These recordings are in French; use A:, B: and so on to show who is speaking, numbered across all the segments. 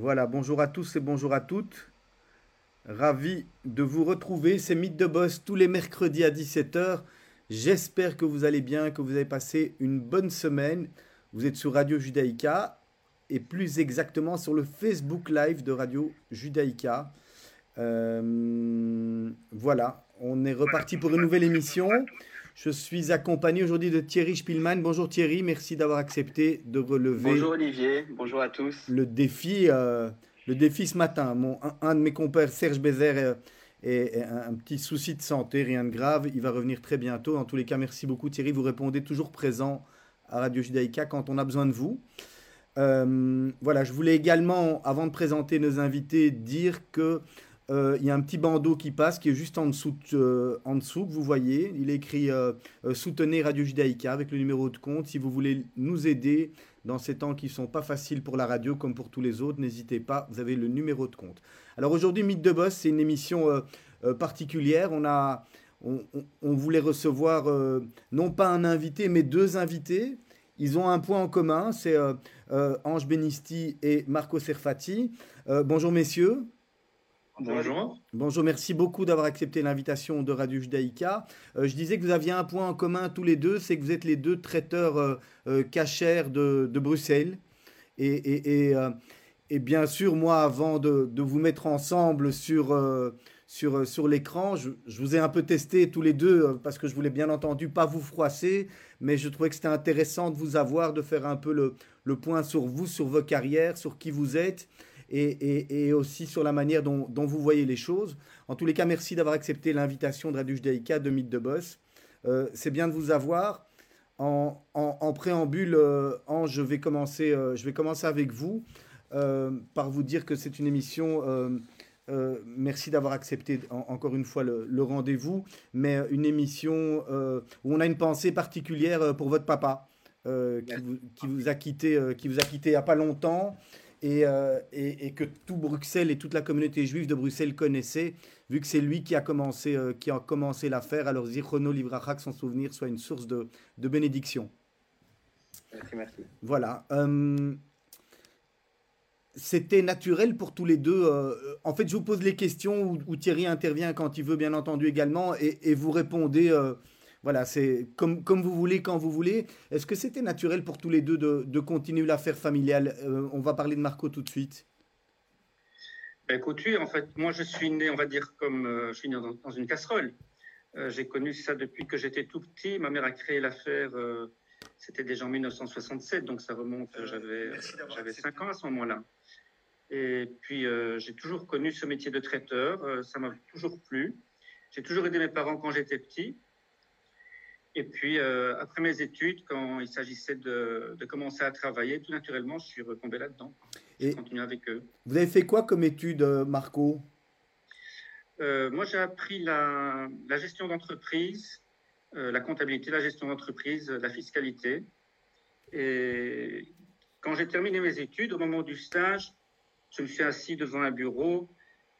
A: Voilà, bonjour à tous et bonjour à toutes. Ravi de vous retrouver. C'est Mythe de Boss tous les mercredis à 17h. J'espère que vous allez bien, que vous avez passé une bonne semaine. Vous êtes sur Radio Judaïka et plus exactement sur le Facebook Live de Radio Judaïka. Euh, voilà, on est reparti pour une nouvelle émission. Je suis accompagné aujourd'hui de Thierry Spielmann. Bonjour Thierry, merci d'avoir accepté de relever.
B: Bonjour Olivier, bonjour à tous.
A: Le défi, euh, le défi ce matin. Mon, un, de mes compères, Serge Bézère, est, un, petit souci de santé, rien de grave. Il va revenir très bientôt. En tous les cas, merci beaucoup Thierry. Vous répondez toujours présent à Radio Judaïka quand on a besoin de vous. Euh, voilà, je voulais également, avant de présenter nos invités, dire que euh, il y a un petit bandeau qui passe, qui est juste en dessous, euh, en dessous que vous voyez. Il est écrit euh, Soutenez Radio Judaïka avec le numéro de compte. Si vous voulez nous aider dans ces temps qui ne sont pas faciles pour la radio comme pour tous les autres, n'hésitez pas, vous avez le numéro de compte. Alors aujourd'hui, Mythe de Boss, c'est une émission particulière. On, a, on, on voulait recevoir non pas un invité, mais deux invités. Ils ont un point en commun, c'est Ange Benisti et Marco Serfati. bonjour messieurs.
B: Bonjour.
A: Bonjour, merci beaucoup d'avoir accepté l'invitation de Radio Judaïka. Euh, je disais que vous aviez un point en commun tous les deux, c'est que vous êtes les deux traiteurs euh, euh cachers de, Bruxelles. Et, euh, et, bien sûr, moi, avant de, de vous mettre ensemble sur, sur, sur l'écran, je, je, vous ai un peu testé tous les deux parce que je voulais bien entendu pas vous froisser, mais je trouvais que c'était intéressant de vous avoir, de faire un peu le, le point sur vous, sur vos carrières, sur qui vous êtes et, aussi sur la manière dont, vous voyez les choses. En tous les cas, merci d'avoir accepté l'invitation de Radio Judaïka de Mythe de Boss. Euh, c'est bien de vous avoir. En, préambule, euh, Ange, je vais, commencer, euh, je vais commencer avec vous par vous dire que c'est une émission. merci d'avoir accepté encore une fois le, rendez-vous, mais une émission où on a une pensée particulière pour votre papa, qui vous, qui, vous, a quitté, qui vous a quitté il n'y a pas longtemps euh, et, et, que tout Bruxelles et toute la communauté juive de Bruxelles connaissait, vu que c'est lui qui a commencé, euh, qui a commencé l'affaire. Alors, Zichrono Livracha, que son souvenir soit une source de, de bénédiction.
B: Merci, merci.
A: Voilà. Euh, c'était naturel pour tous les deux. en fait, je vous pose les questions où, Thierry intervient quand il veut, bien entendu, également, et, et vous répondez voilà, c'est comme, comme vous voulez, quand vous voulez. Est-ce que c'était naturel pour tous les deux de, de continuer l'affaire familiale? Euh, On va parler de Marco tout de suite.
B: Ben, écoute, en fait, moi je suis né, on va dire, comme euh, je suis né dans, une casserole. Euh, j'ai connu ça depuis que j'étais tout petit. Ma mère a créé l'affaire, c'était déjà en 1967, donc ça remonte, j'avais, j'avais 5 ans à ce moment-là. Et puis j'ai toujours connu ce métier de traiteur, ça m'a toujours plu. J'ai toujours aidé mes parents quand j'étais petit. Et puis, euh, après mes études, quand il s'agissait de, commencer à travailler, tout naturellement, je suis retombé là-dedans. J'ai continué avec eux.
A: Vous avez fait quoi comme études, euh, Marco?
B: Euh, Moi, j'ai appris la, gestion d'entreprise, la comptabilité, la gestion d'entreprise, la fiscalité. Et quand j'ai terminé mes études, au moment du stage, je me suis assis devant un bureau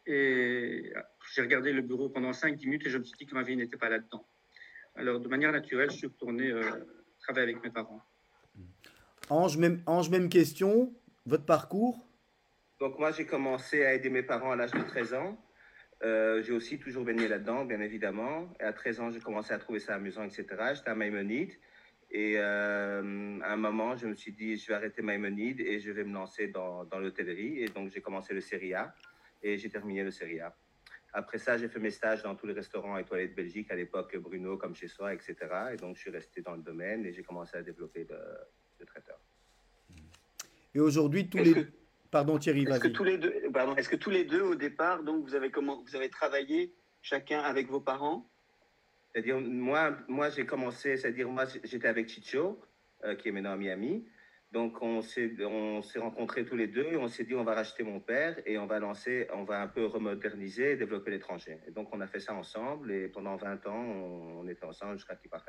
B: et j'ai regardé le bureau pendant 5-10 minutes et je me suis dit que ma vie n'était pas là-dedans. Alors, de manière naturelle, je suis retourné euh, travailler avec mes parents.
A: Ange même, Ange, même question. Votre parcours?
C: Donc, moi, j'ai commencé à aider mes parents à l'âge de 13 ans. Euh, j'ai aussi toujours baigné là-dedans, bien évidemment. Et à 13 ans, j'ai commencé à trouver ça amusant, etc. J'étais à Maïmonide. Et euh, à un moment, je me suis dit, je vais arrêter Maïmonide et je vais me lancer dans, dans l'hôtellerie. Et donc, j'ai commencé le Serie A et j'ai terminé le Serie A. Après ça, j'ai fait mes stages dans tous les restaurants et toilettes Belgique, à l'époque Bruno, comme chez soi, etc. Et donc, je suis resté dans le domaine et j'ai commencé à développer le, traiteur.
A: Et aujourd'hui, tous les... Pardon Thierry,
D: Est-ce que tous les deux, pardon, est-ce que tous les deux au départ, donc vous avez comment, vous avez travaillé chacun avec vos parents?
C: C'est-à-dire moi, moi j'ai commencé, c'est-à-dire moi j'étais avec Chicho, euh, qui est maintenant à Miami. Donc on s'est on s'est rencontrés tous les deux et on s'est dit on va racheter mon père et on va lancer, on va un peu remoderniser et développer l'étranger. Et donc on a fait ça ensemble et pendant 20 ans on, était ensemble jusqu'à qu'il parte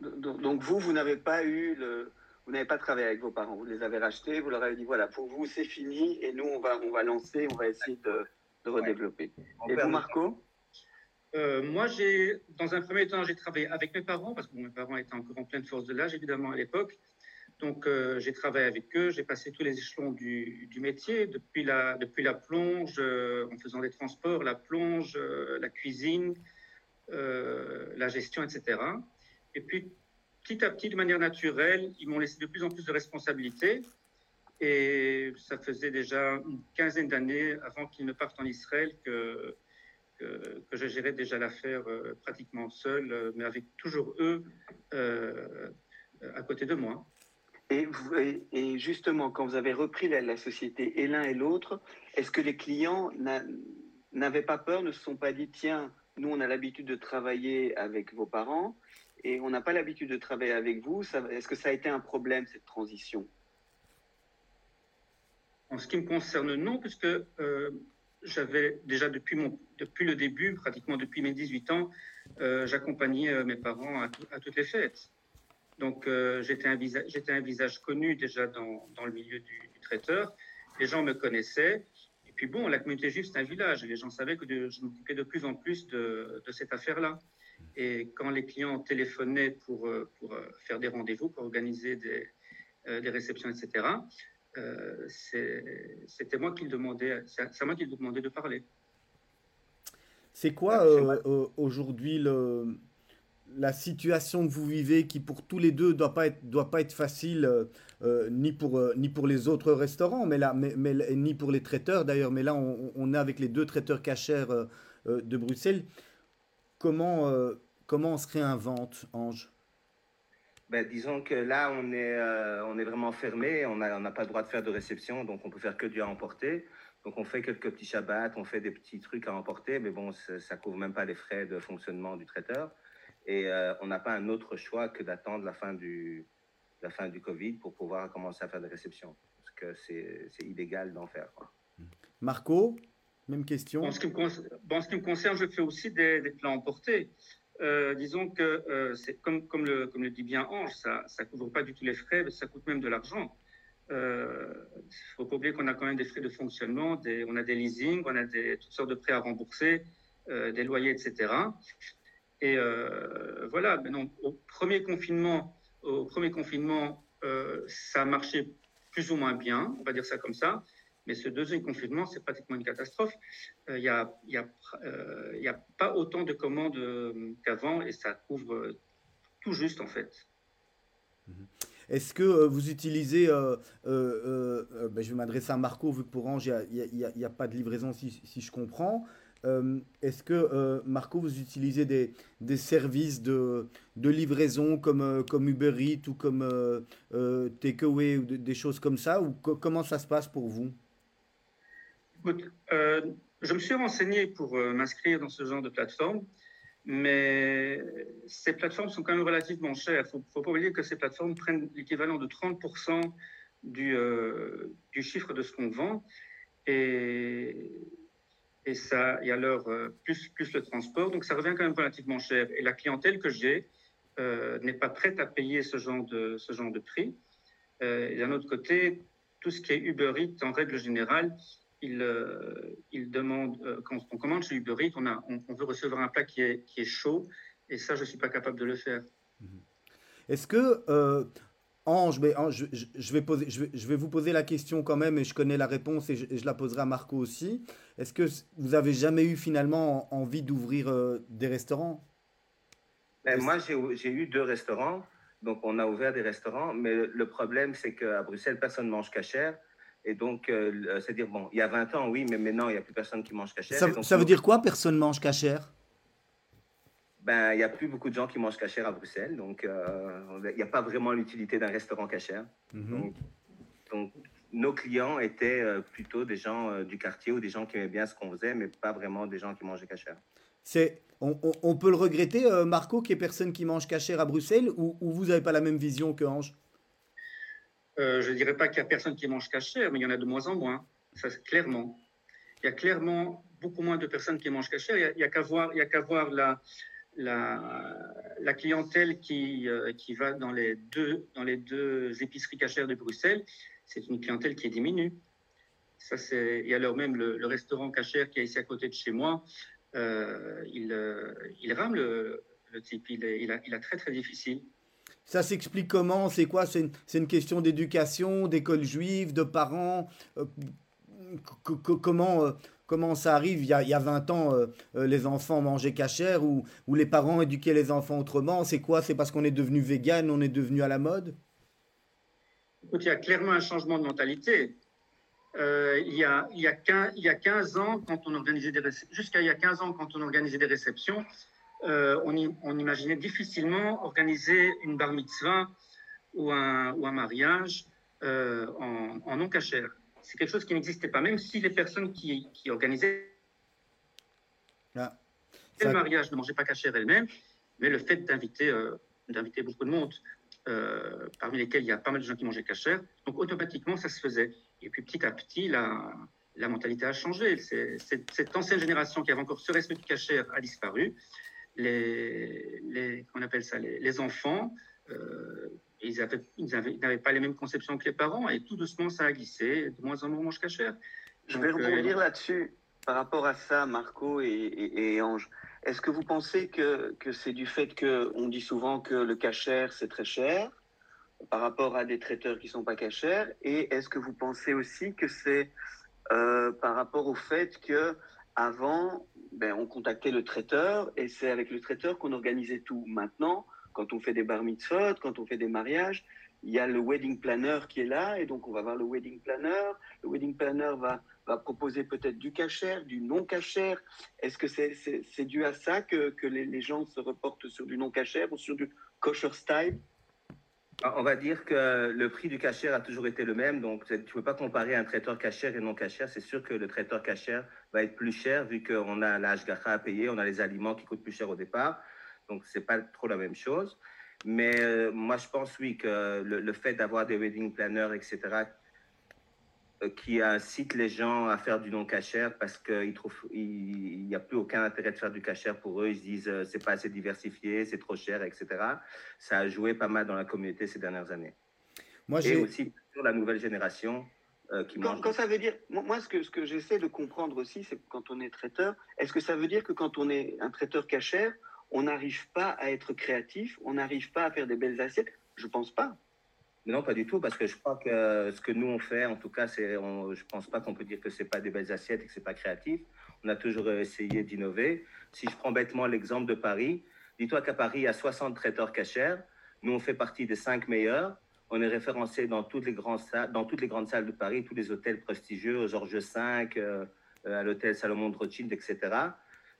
D: Donc, donc vous, vous n'avez pas eu le, vous n'avez pas travaillé avec vos parents, vous les avez rachetés, vous leur avez dit voilà pour vous c'est fini et nous on va on va lancer, on va essayer de, de redévelopper. Et vous Marco?
B: Euh, moi, j'ai, dans un premier temps, j'ai travaillé avec mes parents, parce que mes parents étaient encore en pleine force de l'âge, évidemment, à l'époque. Donc, euh, j'ai travaillé avec eux, j'ai passé tous les échelons du, métier, depuis la, depuis la plonge, euh, en faisant des transports, la plonge, euh, la cuisine, la gestion, etc. Et puis, petit à petit, de manière naturelle, ils m'ont laissé de plus en plus de responsabilités. Et ça faisait déjà une quinzaine d'années avant qu'ils ne partent en Israël que, que, que je gérais déjà l'affaire pratiquement seul, mais avec toujours eux à côté de moi.
D: Et, justement, quand vous avez repris la, société et l'un et l'autre, est-ce que les clients n'avaient pas peur, ne se sont pas dit, tiens, nous, on a l'habitude de travailler avec vos parents et on n'a pas l'habitude de travailler avec vous Est-ce que ça a été un problème, cette transition?
B: En ce qui me concerne, non, puisque euh, j'avais déjà depuis, le début, pratiquement depuis mes 18 ans, euh, j'accompagnais euh, mes parents à toutes les fêtes. Donc euh, j'étais un, un, visage connu déjà dans, dans le milieu du, traiteur. Les gens me connaissaient. Et puis bon, la communauté juive, c'est un village. Les gens savaient que je m'occupais de plus en plus de, de cette affaire-là. Et quand les clients téléphonaient pour, euh, pour euh, faire des rendez-vous, pour organiser des, des réceptions, etc., c'était moi qui demandais, c'est à moi qui demandais de parler.
A: C'est quoi aujourd'hui le, la situation que vous vivez, qui pour tous les deux doit doit pas être facile, euh, euh, ni, pour, euh, ni pour les autres restaurants, mais là, mais, ni pour les traiteurs d'ailleurs. Mais là, on, est avec les deux traiteurs cachers de Bruxelles. Comment, comment on se réinvente, Ange?
C: Ben, disons que là, on est, on est vraiment fermé, on n'a pas le droit de faire de réception, donc on peut faire que du à emporter. Donc on fait quelques petits shabbats, on fait des petits trucs à emporter, mais bon, ça couvre même pas les frais de fonctionnement du traiteur. Et euh, on n'a pas un autre choix que d'attendre la fin du, la fin du Covid pour pouvoir commencer à faire des réceptions. Parce que c'est illégal d'en faire.
A: Marco, même question.
B: En ce, qui me, ce qui me concerne, je fais aussi des, plans emportés. Euh, disons que euh, c'est comme, comme, le, comme le dit bien Ange, ça ne couvre pas du tout les frais, mais ça coûte même de l'argent. Il euh, faut pas oublier qu'on a quand même des frais de fonctionnement, des, on a des leasings, on a des, toutes sortes de prêts à rembourser, des loyers, etc. Et euh, voilà, maintenant, au premier confinement, au premier confinement euh, ça a marché plus ou moins bien, on va dire ça comme ça. Mais ce deuxième confinement, c'est pratiquement une catastrophe. Il n'y a, y a, y a, pas autant de commandes qu'avant et ça couvre tout juste en fait.
A: Mhm. Est-ce que vous utilisez, ben, je vais m'adresser à Marco, vu que pour Ange, il n'y a, pas de livraison si je comprends. Euh, est-ce que, euh, Marco, vous utilisez des, des services de, de, livraison comme, euh, comme Uber Eats ou comme Takeaway ou des choses comme ça Ou comment ça se passe pour vous?
B: Je me suis renseigné pour m'inscrire dans ce genre de plateforme, mais ces plateformes sont quand même relativement chères. Il ne faut pas oublier que ces plateformes prennent l'équivalent de 30% du, du chiffre de ce qu'on vend. Et et ça, et alors euh, plus, plus le transport, donc ça revient quand même relativement cher. Et la clientèle que j'ai euh, n'est pas prête à payer ce genre de, prix. Euh, d'un autre côté, tout ce qui est Uber Eats, en règle générale, il, il demande, quand on commande chez Uber Eats, on, a, veut recevoir un plat qui est, chaud, et ça, je ne suis pas capable de le faire.
A: Est-ce que Ange, mais je, vais poser, je, vais, vous poser la question quand même et je connais la réponse et je, la poserai à Marco aussi. Est-ce que vous avez jamais eu finalement envie d'ouvrir euh, des restaurants?
C: Ben, Moi, j'ai eu deux restaurants. Donc, on a ouvert des restaurants. Mais le problème, c'est qu'à Bruxelles, personne ne mange cachère. Et donc, euh, c'est-à-dire, bon, il y a 20 ans, oui, mais maintenant, il n'y a plus personne qui mange cachère.
A: Ça, ça veut dire quoi, personne mange cachère?
C: Ben, il n'y a plus beaucoup de gens qui mangent cachère à Bruxelles, donc euh, il n'y a pas vraiment l'utilité d'un restaurant cachère. Mhm. donc, nos clients étaient euh, plutôt des gens euh, du quartier ou des gens qui aimaient bien ce qu'on faisait, mais pas vraiment des gens qui mangeaient cachère.
A: C'est, on, on, peut le regretter, Marco, qu'il n'y ait personne qui mange cachère à Bruxelles, ou, vous n'avez pas la même vision que Ange?
B: Je ne dirais pas qu'il n'y a personne qui mange cachère, mais il y en a de moins en moins, ça clairement. Il y a clairement beaucoup moins de personnes qui mangent cachère. Il n'y a, a qu'à voir, il y a qu'à voir la, la, clientèle qui, euh, qui va dans les, deux, dans les deux épiceries cachères de Bruxelles, c'est une clientèle qui diminue. Ça, c'est, et alors même le, restaurant cachère qui est ici à côté de chez moi, euh, il, euh, il rame le, type, il, il, a, il, a, très très difficile.
A: Ça s'explique comment? C'est quoi? C'est une, question d'éducation, d'école juive, de parents comment, comment ça arrive il y, a, il y a 20 ans, les enfants mangeaient cachère ou, ou les parents éduquaient les enfants autrement C'est quoi? C'est parce qu'on est devenu vegan, on est devenu à la mode?
B: Il y a clairement un changement de mentalité. Euh, il, y a, il, y a 15, il y a 15 ans, quand on organisait des jusqu'à il y a 15 ans, quand on organisait des réceptions, euh, on, imaginait difficilement organiser une bar mitzvah ou un, ou un mariage euh, en, en, non cachère. C'est quelque chose qui n'existait pas, même si les personnes qui, qui organisaient ah, le mariage ne mangeaient pas cachère elles-mêmes, mais le fait d'inviter d'inviter beaucoup de monde euh, parmi lesquels il y a pas mal de gens qui mangeaient cachère. Donc automatiquement, ça se faisait. Et puis petit à petit, la, la mentalité a changé. cette ancienne génération qui avait encore ce respect du cachère a disparu. Les, les on appelle ça, les, enfants, euh, ils n'avaient pas les mêmes conceptions que les parents et tout doucement, ça a glissé. De moins en moins, on mange cachère.
D: Je vais rebondir euh, là-dessus par rapport à ça, Marco et, et Ange. Est-ce que vous pensez que, que c'est du fait qu'on dit souvent que le cachère, c'est très cher par rapport à des traiteurs qui ne sont pas cachères? Et est-ce que vous pensez aussi que c'est euh, par rapport au fait que avant, ben, on contactait le traiteur et c'est avec le traiteur qu'on organisait tout. Maintenant, quand on fait des bar mitzvot, quand on fait des mariages, il y a le wedding planner qui est là et donc on va voir le wedding planner. Le wedding planner va proposer peut-être du cachère, du non cachère. Est-ce que c'est dû à ça que, que les, gens se reportent sur du non cachère ou sur du kosher style?
C: Ah, on va dire que le prix du cachère a toujours été le même, donc tu ne peux pas comparer un traiteur cachère et non cachère. C'est sûr que le traiteur cachère va être plus cher vu qu'on a l'âge à payer, on a les aliments qui coûtent plus cher au départ, donc c'est pas trop la même chose. Mais euh, moi, je pense oui que le, le fait d'avoir des wedding planners, etc., euh, qui incite les gens à faire du non cachère parce qu'il n'y a plus aucun intérêt de faire du cachère pour eux. Ils se disent euh, c'est pas assez diversifié, c'est trop cher, etc. Ça a joué pas mal dans la communauté ces dernières années. Moi, Et aussi sur la nouvelle génération euh, qui
D: quand, quand, ça veut dire, moi, ce que, ce que j'essaie de comprendre aussi, c'est que quand on est traiteur, est-ce que ça veut dire que quand on est un traiteur cachère, on n'arrive pas à être créatif, on n'arrive pas à faire des belles assiettes Je pense pas.
C: Non, pas du tout, parce que je crois que ce que nous on fait, en tout cas, c'est, je pense pas qu'on peut dire que c'est pas des belles assiettes et que c'est pas créatif. On a toujours essayé d'innover. Si je prends bêtement l'exemple de Paris, dis-toi qu'à Paris, il y a 60 traiteurs cachers. Nous, on fait partie des cinq meilleurs. On est référencé dans toutes les grandes salles, dans toutes les grandes salles de Paris, tous les hôtels prestigieux, Georges V, euh, à l'hôtel Salomon de Rothschild, etc.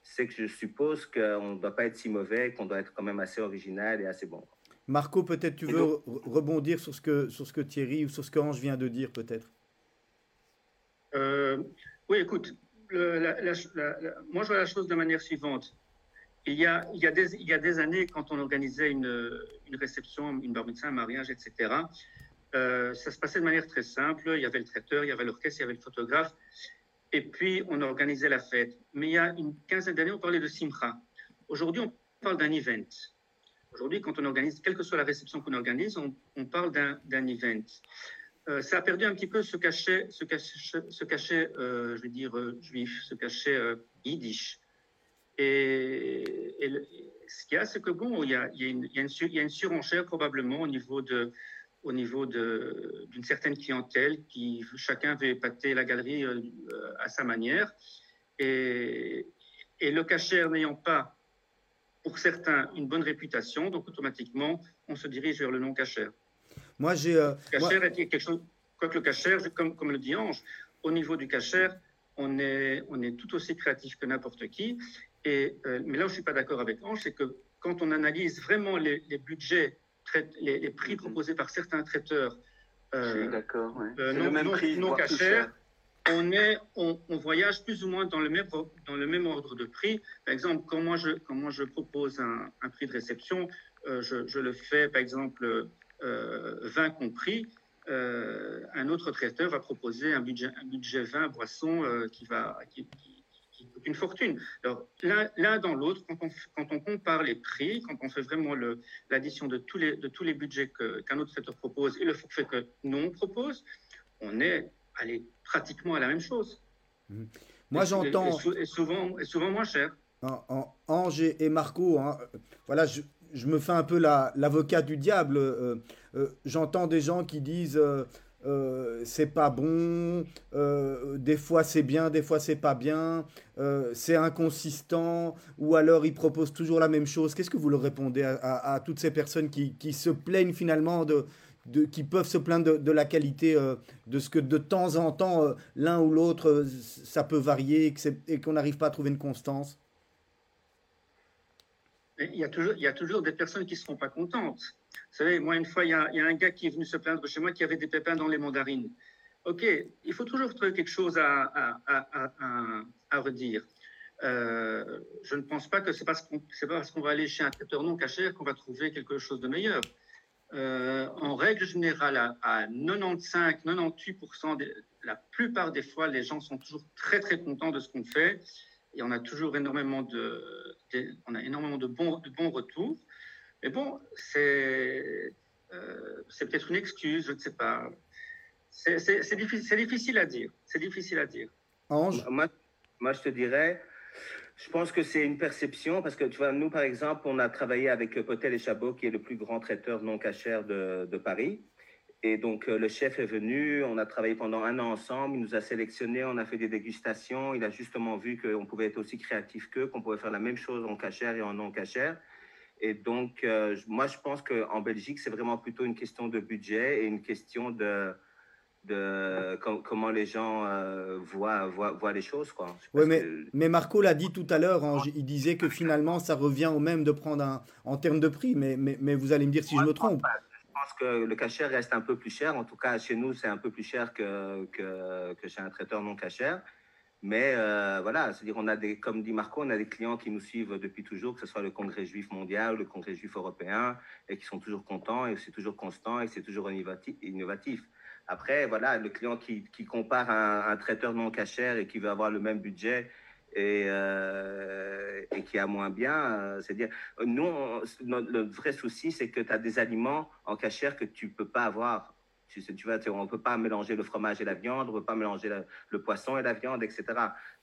C: C'est que je suppose qu'on ne doit pas être si mauvais, qu'on doit être quand même assez original et assez bon.
A: Marco, peut-être tu veux rebondir sur ce, que, sur ce que Thierry ou sur ce qu'Ange vient de dire, peut-être?
B: Euh, Oui, écoute, moi je vois la chose de manière suivante. Il y, a, il, y a des, il y a des années, quand on organisait une, une réception, une bar mitzvah, un mariage, etc., euh, ça se passait de manière très simple. Il y avait le traiteur, il y avait l'orchestre, il y avait le photographe, et puis on organisait la fête. Mais il y a une quinzaine d'années, on parlait de simcha. Aujourd'hui, on parle d'un event. Aujourd'hui, quand on organise, quelle que soit la réception qu'on organise, on, parle d'un event. Euh, ça a perdu un petit peu ce cachet, ce cachet, euh, je vais dire, euh, juif, ce cachet yiddish. Et, ce qu'il y a, c'est que bon, il, y a une, il, y a une, surenchère probablement au niveau de au niveau d'une certaine clientèle qui chacun veut épater la galerie à sa manière. Et, et le cachet n'ayant pas pour certains une bonne réputation, donc automatiquement, on se dirige vers le non cachère.
A: Moi, j'ai. Euh,
B: cachère est quelque chose. Quoique le cachère, comme, comme le dit Ange, au niveau du cachère, on est, on est tout aussi créatif que n'importe qui. Et, euh, mais là où je ne suis pas d'accord avec Ange, c'est que quand on analyse vraiment les, les budgets, les, les, prix proposés par certains traiteurs,
D: euh, d'accord,
B: euh, non, même prix, non cachère, on, est, on, voyage plus ou moins dans le, même, dans le même ordre de prix. Par exemple, quand moi je, quand je propose un, prix de réception, euh, je, le fais, par exemple, euh, 20 compris. Euh, un autre traiteur va proposer un budget, un budget 20 boissons euh, qui, va, qui, une fortune. Alors, l'un dans l'autre, quand on, quand on compare les prix, quand on fait vraiment l'addition de, tous les, de tous les budgets qu'un autre traiteur propose et le forfait que nous on propose, on est allez, pratiquement à la même chose.
A: Mhm. Moi, j'entends.
B: Et, souvent, souvent moins cher.
A: En, Ange et Marco, hein, voilà, je, je me fais un peu l'avocat du diable. Euh, euh, j'entends des gens qui disent c'est pas bon, des fois c'est bien, des fois c'est pas bien, c'est inconsistant, ou alors ils proposent toujours la même chose. Qu'est-ce que vous leur répondez à, toutes ces personnes qui, qui, se plaignent finalement de, de, qui peuvent se plaindre de, la qualité de ce que de temps en temps l'un ou l'autre ça peut varier et qu'on n'arrive pas à trouver une constance?
B: Il y, a toujours, des personnes qui ne seront pas contentes. Vous savez, moi, une fois, il y, a, un gars qui est venu se plaindre chez moi qui avait des pépins dans les mandarines. OK, il faut toujours trouver quelque chose à, redire. Euh, je ne pense pas que c'est parce qu'on parce qu'on va aller chez un traiteur non cachère qu'on va trouver quelque chose de meilleur. Euh, en règle générale, à, 95-98%, la plupart des fois, les gens sont toujours très très contents de ce qu'on fait et on a toujours énormément de, on a énormément de bons, de bons retours. Mais bon, c'est euh, c'est peut-être une excuse, je ne sais pas. C'est difficile, difficile à dire. C'est difficile à dire.
C: Ange moi, moi, je te dirais, je pense que c'est une perception parce que tu vois, nous, par exemple, on a travaillé avec Potel et Chabot, qui est le plus grand traiteur non cachère de, de Paris. Et donc, euh, le chef est venu, on a travaillé pendant un an ensemble, il nous a sélectionnés, on a fait des dégustations. Il a justement vu qu'on pouvait être aussi créatif qu'eux, qu'on pouvait faire la même chose en cachère et en non cachère. Et donc, euh, moi, je pense qu'en Belgique, c'est vraiment plutôt une question de budget et une question de, de comment les gens euh, voient, voient, voient, les choses. Quoi.
A: Oui, mais, mais Marco l'a dit tout à l'heure, hein, il disait que finalement, ça revient au même de prendre un, en termes de prix, mais, mais, mais vous allez me dire si je me trompe
C: pense que le cachère reste un peu plus cher. En tout cas, chez nous, c'est un peu plus cher que, que, chez un traiteur non cachère. Mais euh, voilà, c'est-à-dire on a des, comme dit Marco, on a des clients qui nous suivent depuis toujours, que ce soit le Congrès juif mondial le Congrès juif européen, et qui sont toujours contents, et c'est toujours constant, et c'est toujours innovatif. Après, voilà, le client qui, compare un, un, traiteur non cachère et qui veut avoir le même budget et, euh, et qui a moins bien. Euh, c'est-à-dire, nous, le vrai souci, c'est que tu as des aliments en cachère que tu ne peux pas avoir. Tu, sais, tu vois, on ne peut pas mélanger le fromage et la viande, on ne peut pas mélanger le, poisson et la viande, etc.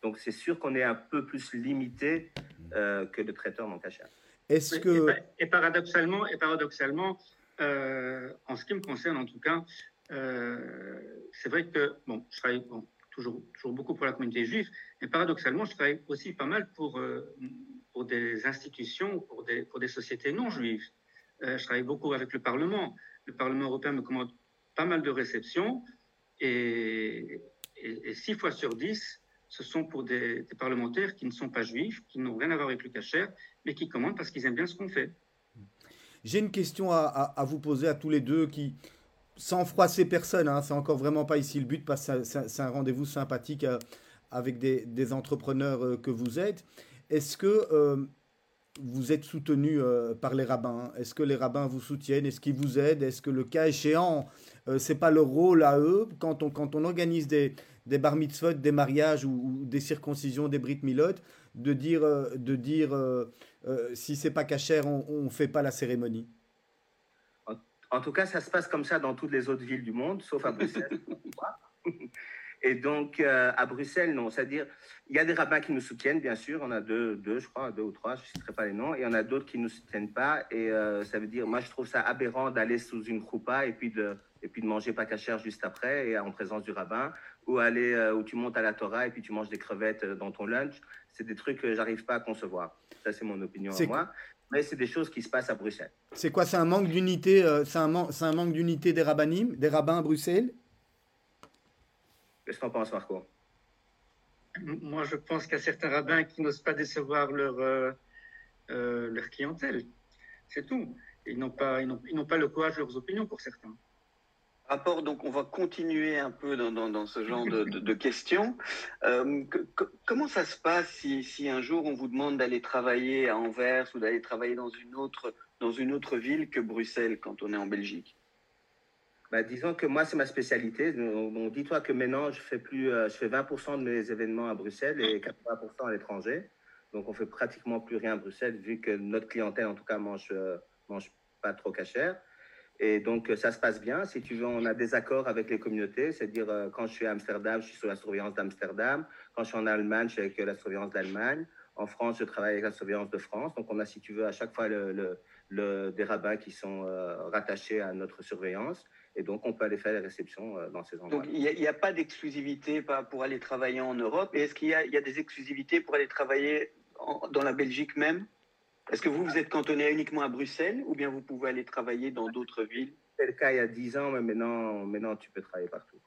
C: Donc, c'est sûr qu'on est un peu plus limité euh, que le traiteur non cachère.
B: Est-ce que... Et, paradoxalement, et paradoxalement en ce qui me concerne en tout cas, c'est vrai que, bon, je travaille, bon, toujours, toujours beaucoup pour la communauté juive, mais paradoxalement, je travaille aussi pas mal pour, euh, pour des institutions, pour des, pour des sociétés non juives. Euh, je travaille beaucoup avec le Parlement. Le Parlement européen me commande pas mal de réceptions et, six fois sur dix, ce sont pour des, parlementaires qui ne sont pas juifs, qui n'ont rien à voir avec le cachère, mais qui commandent parce qu'ils aiment bien ce qu'on fait.
A: J'ai une question à, à, vous poser à tous les deux qui, sans froisser personne, hein, c'est encore vraiment pas ici le but, parce que c'est un rendez-vous sympathique euh, avec des, entrepreneurs euh, que vous êtes. Est-ce que euh, vous êtes soutenu par les rabbins? Est-ce que les rabbins vous soutiennent? Est-ce qu'ils vous aident? Est-ce que le cas échéant, c'est pas leur rôle à eux? Quand on, on organise des, bar mitzvot, des mariages ou, des circoncisions, des brit milot, de dire, de dire si c'est pas cachère, on ne fait pas la cérémonie
C: en tout cas, ça se passe comme ça dans toutes les autres villes du monde, sauf à Bruxelles. Et donc, euh, à Bruxelles, non. C'est-à-dire, il y a des rabbins qui nous soutiennent, bien sûr. On a deux, deux je crois, deux ou trois, je ne citerai pas les noms. Et il y en a d'autres qui ne nous soutiennent pas. Et euh, ça veut dire, moi, je trouve ça aberrant d'aller sous une choupa et puis de, et puis de manger pas cachère juste après, et en présence du rabbin. Ou aller, euh, où tu montes à la Torah et puis tu manges des crevettes dans ton lunch. C'est des trucs que j'arrive pas à concevoir. Ça, c'est mon opinion à moi mais c'est des choses qui se passent à Bruxelles.
A: C'est quoi C'est un manque d'unité euh, C'est un, un, manque d'unité des rabbinim, des rabbins à Bruxelles?
C: Qu'est-ce que tu en penses, Marco?
B: Moi, je pense qu'il y a certains rabbins qui n'osent pas décevoir leur, euh, euh, leur clientèle. C'est tout. Ils n'ont pas, ils n'ont pas le courage de leurs opinions pour certains
D: rapport, donc on va continuer un peu dans, ce genre de, questions. Euh, comment ça se passe si, un jour on vous demande d'aller travailler à Anvers ou d'aller travailler dans une, autre, dans une autre ville que Bruxelles quand on est en Belgique?
C: Bah, Disons que moi, c'est ma spécialité. On, Dis-toi que maintenant, je fais, plus, euh, je fais 20% de mes événements à Bruxelles et 80% à l'étranger. Donc, on fait pratiquement plus rien à Bruxelles vu que notre clientèle, en tout cas, mange, euh, mange pas trop cachère. Et donc, ça se passe bien. Si tu veux, on a des accords avec les communautés. C'est-à-dire, euh, quand je suis à Amsterdam, je suis sur la surveillance d'Amsterdam. Quand je suis en Allemagne, je suis avec la surveillance d'Allemagne. En France, je travaille avec la surveillance de France. Donc, on a, si tu veux, à chaque fois des rabbins qui sont rattachés à notre surveillance. Et donc, on peut aller faire les réceptions dans ces endroits.
D: Donc, il n'y a, pas d'exclusivité pour aller travailler en Europe. Et est-ce qu'il y, a des exclusivités pour aller travailler dans la Belgique même? Est-ce que vous, vous êtes cantonné uniquement à Bruxelles ou bien vous pouvez aller travailler dans d'autres villes?
C: C'était le cas il y a 10 ans, mais maintenant, maintenant tu peux travailler partout.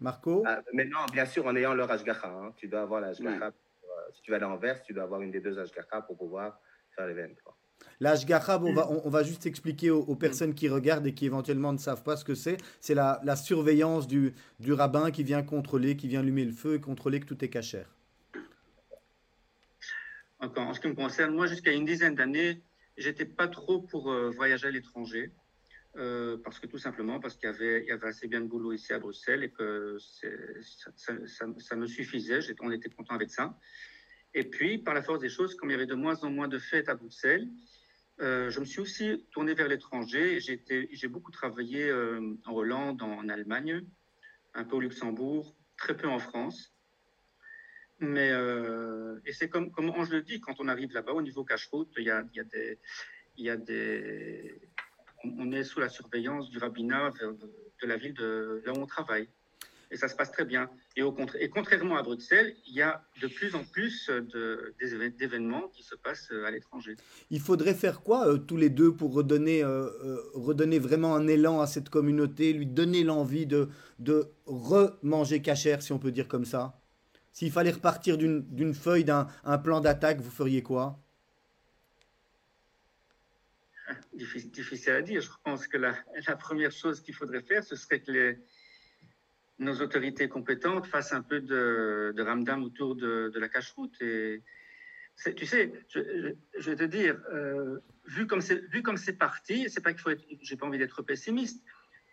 A: Marco?
C: Ah, Maintenant, bien sûr, en ayant leur HGH. Hein, tu dois avoir la. Euh, si tu vas à l'Anvers, tu dois avoir une des deux HGH pour pouvoir faire l'événement.
A: L'Ashgacha, on va, on, va juste expliquer aux, personnes qui regardent et qui éventuellement ne savent pas ce que c'est. C'est la, la, surveillance du, du rabbin qui vient contrôler, qui vient allumer le feu et contrôler que tout est cachère
B: en ce qui me concerne, moi, jusqu'à une dizaine d'années, j'étais pas trop pour euh, voyager à l'étranger. Euh, parce que tout simplement parce qu'il y avait, assez bien de boulot ici à Bruxelles et que ça, ça, me suffisait, on était content avec ça. Et puis, par la force des choses, comme il y avait de moins en moins de fêtes à Bruxelles, euh, je me suis aussi tourné vers l'étranger. J'ai beaucoup travaillé en Hollande, en Allemagne, un peu au Luxembourg, très peu en France. Mais, euh, et c'est comme, comme je le dis, quand on arrive là-bas, au niveau cache-route, il y a, y a des. Y a des on est sous la surveillance du rabbinat de la ville de là où on travaille. Et ça se passe très bien. Et, au contraire, et contrairement à Bruxelles, il y a de plus en plus d'événements qui se passent à l'étranger.
A: Il faudrait faire quoi euh, tous les deux pour redonner, euh, redonner vraiment un élan à cette communauté, lui donner l'envie de, de remanger cachère, si on peut dire comme ça? S'il fallait repartir d'une feuille, d'un plan d'attaque, vous feriez quoi?
B: Difficile, à dire. Je pense que la, première chose qu'il faudrait faire, ce serait que nos autorités compétentes fassent un peu de, de ramdam autour de, la cache-route. Tu sais, je, vais te dire, euh, vu comme c'est parti, c'est pas j'ai pas envie d'être pessimiste,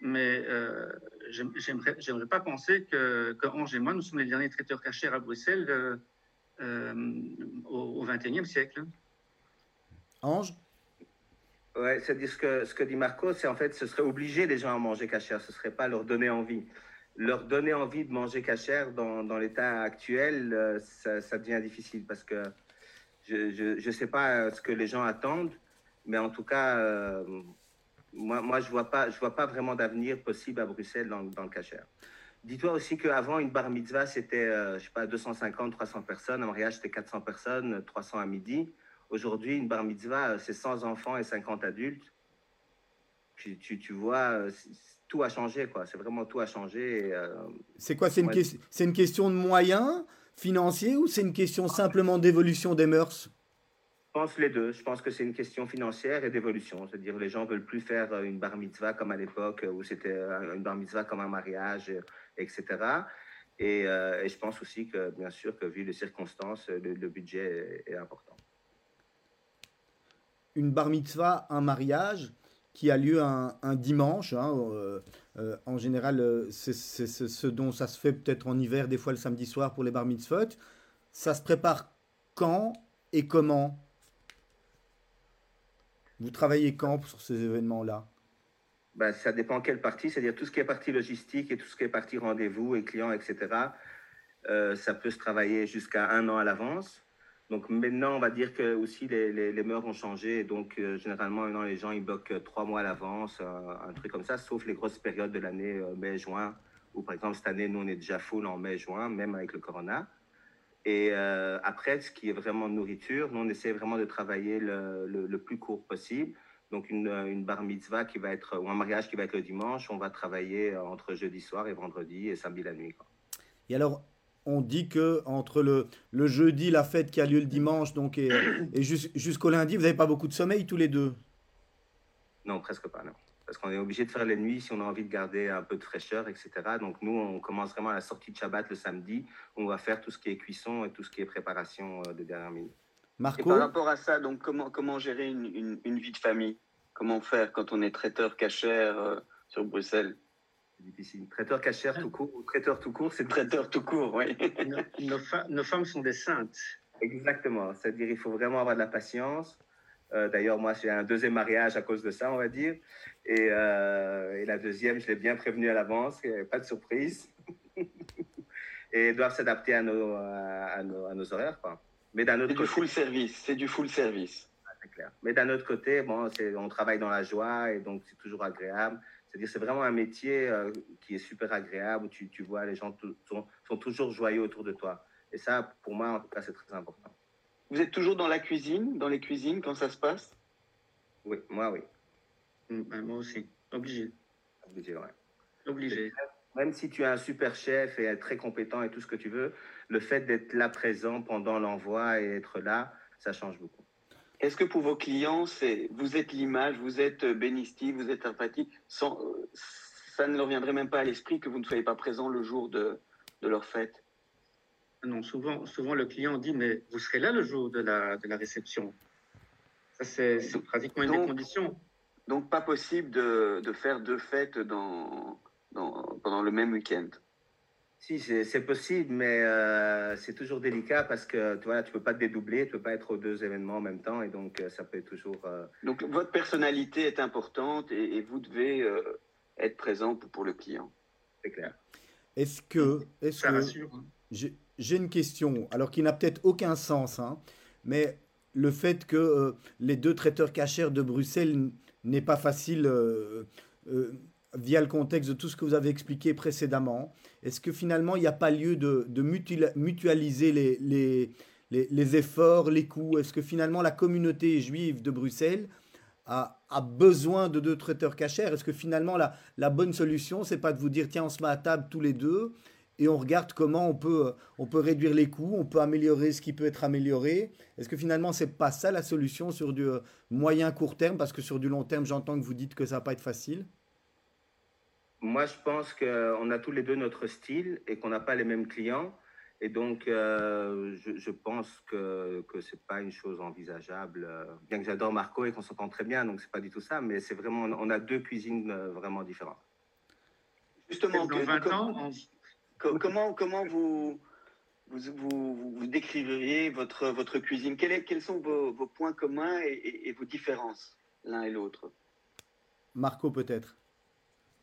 B: mais euh, j'aimerais pas penser que, que, Ange et moi, nous sommes les derniers traiteurs cachers à Bruxelles euh, euh, au XXIe siècle.
A: Ange?
C: Ouais, c'est-à-dire ce que, ce que dit Marco, c'est en fait, ce serait obliger les gens à manger cachère, ce serait pas leur donner envie. Leur donner envie de manger cachère dans, dans l'état actuel, euh, ça, ça, devient difficile parce que je ne sais pas ce que les gens attendent, mais en tout cas, moi, moi je ne vois, pas, je vois pas vraiment d'avenir possible à Bruxelles dans, dans le cachère. Dis-toi aussi qu'avant, une bar mitzvah, c'était, euh, je sais pas, 250, 300 personnes. Un mariage, c'était 400 personnes, 300 à midi. Aujourd'hui, une bar mitzvah, euh, c'est 100 enfants et 50 adultes. Puis tu, tu vois, euh, tout a changé, quoi. C'est vraiment tout a changé.
A: c'est quoi? C'est une, une, question de moyens financiers ou c'est une question simplement d'évolution des mœurs?
C: Pense les deux. Je pense que c'est une question financière et d'évolution. C'est-à-dire les gens veulent plus faire euh, une bar mitzvah comme à l'époque où c'était euh, une bar mitzvah comme un mariage, etc. Et, euh, et, je pense aussi que, bien sûr, que vu les circonstances, le, budget est, important.
A: Une bar mitzvah, un mariage qui a lieu un, dimanche. Hein, en général, c'est ce dont ça se fait peut-être en hiver, des fois le samedi soir pour les bar mitzvot. Ça se prépare quand et comment? Vous travaillez quand sur ces événements-là?
C: Ben, Ça dépend quelle partie, c'est-à-dire tout ce qui est partie logistique et tout ce qui est partie rendez-vous et clients, etc. Euh, ça peut se travailler jusqu'à un an à l'avance. Donc maintenant, on va dire que aussi les, les, mœurs ont changé. Donc euh, généralement, maintenant, les gens ils bloquent trois mois à l'avance, un truc comme ça, sauf les grosses périodes de l'année, euh, mai-juin, où par exemple cette année, nous, on est déjà full en mai-juin, même avec le corona. Et euh, après, ce qui est vraiment nourriture, nous, on essaie vraiment de travailler le, le, plus court possible. Donc, une, une, bar mitzvah qui va être, ou un mariage qui va être le dimanche, on va travailler entre jeudi soir et vendredi et samedi la nuit. Quoi.
A: Et alors, on dit que entre le, le, jeudi, la fête qui a lieu le dimanche, donc, et, et jusqu'au lundi, vous n'avez pas beaucoup de sommeil tous les deux?
C: Non, presque pas, non parce qu'on est obligé de faire les nuits si on a envie de garder un peu de fraîcheur, etc. Donc nous, on commence vraiment à la sortie de Shabbat le samedi. On va faire tout ce qui est cuisson et tout ce qui est préparation euh, de dernière minute.
D: Marco et par rapport à ça, donc comment, comment gérer une, une, vie de famille? Comment faire quand on est traiteur cachère euh, sur Bruxelles?
C: C'est difficile. Traiteur cachère tout court ou traiteur tout court, c'est
D: traiteur tout court, oui.
B: nos, nos femmes sont des saintes.
C: Exactement. C'est-à-dire il faut vraiment avoir de la patience. Euh, d'ailleurs, moi, j'ai un deuxième mariage à cause de ça, on va dire. Et, euh, et la deuxième, je l'ai bien prévenue à l'avance, pas de surprise. et doivent s'adapter à nos, à, nos, à nos, horaires. Quoi.
D: Mais d'un autre côté. du full service, c'est du full service.
C: c'est clair. Mais d'un autre côté, bon, on travaille dans la joie et donc c'est toujours agréable. C'est-à-dire, c'est vraiment un métier euh, qui est super agréable où tu, tu vois les gens sont, toujours joyeux autour de toi. Et ça, pour moi, en tout cas, c'est très important.
D: Vous êtes toujours dans la cuisine, dans les cuisines, quand ça se passe?
C: Oui, moi, oui.
B: Mm, ben, moi aussi. Obligé.
C: Obligé, ouais.
B: Obligé.
C: Même si tu es un super chef et très compétent et tout ce que tu veux, le fait d'être là présent pendant l'envoi et être là, ça change beaucoup.
D: Est-ce que pour vos clients, c'est vous êtes l'image, vous êtes bénistique, vous êtes sympathique, sans, ça ne leur viendrait même pas à l'esprit que vous ne soyez pas présent le jour de, de leur fête?
B: Non, souvent, souvent le client dit mais vous serez là le jour de la, de la réception. Ça c'est pratiquement une des conditions.
D: Donc pas possible de, de faire deux fêtes dans, dans, pendant le même week-end.
C: Si, c'est possible, mais euh, c'est toujours délicat parce que tu vois, tu peux pas te dédoubler, tu peux pas être aux deux événements en même temps, et donc euh, ça peut être toujours. Euh,
D: donc votre personnalité est importante et, vous devez être présent pour, pour le client.
C: C'est clair.
A: Est-ce que, est-ce
B: ça rassure.
A: J'ai une question, alors qui n'a peut-être aucun sens, hein, mais le fait que les deux traiteurs cachers de Bruxelles n'est pas facile via le contexte de tout ce que vous avez expliqué précédemment, est-ce que finalement il n'y a pas lieu de, mutualiser les, les, efforts, les coûts? Est-ce que finalement la communauté juive de Bruxelles a, besoin de deux traiteurs cachers Est-ce que finalement la, la bonne solution, c'est pas de vous dire tiens, on se met à table tous les deux et on regarde comment on peut, on peut réduire les coûts, on peut améliorer ce qui peut être amélioré. Est-ce que finalement, c'est pas ça la solution sur du euh, moyen court terme? Parce que sur du long terme, j'entends que vous dites que ça va pas être facile.
C: Moi, je pense qu'on a tous les deux notre style et qu'on n'a pas les mêmes clients. Et donc, euh, je, pense que ce n'est pas une chose envisageable. Euh, bien que j'adore Marco et qu'on s'entend très bien, donc ce n'est pas du tout ça, mais c'est vraiment, on a deux cuisines euh, vraiment différentes.
D: Justement, dans 20 ans, comment, comment vous, vous, vous, décririez votre, votre cuisine? Quels, quels sont vos, vos points communs et, et vos différences l'un et l'autre?
A: Marco, peut-être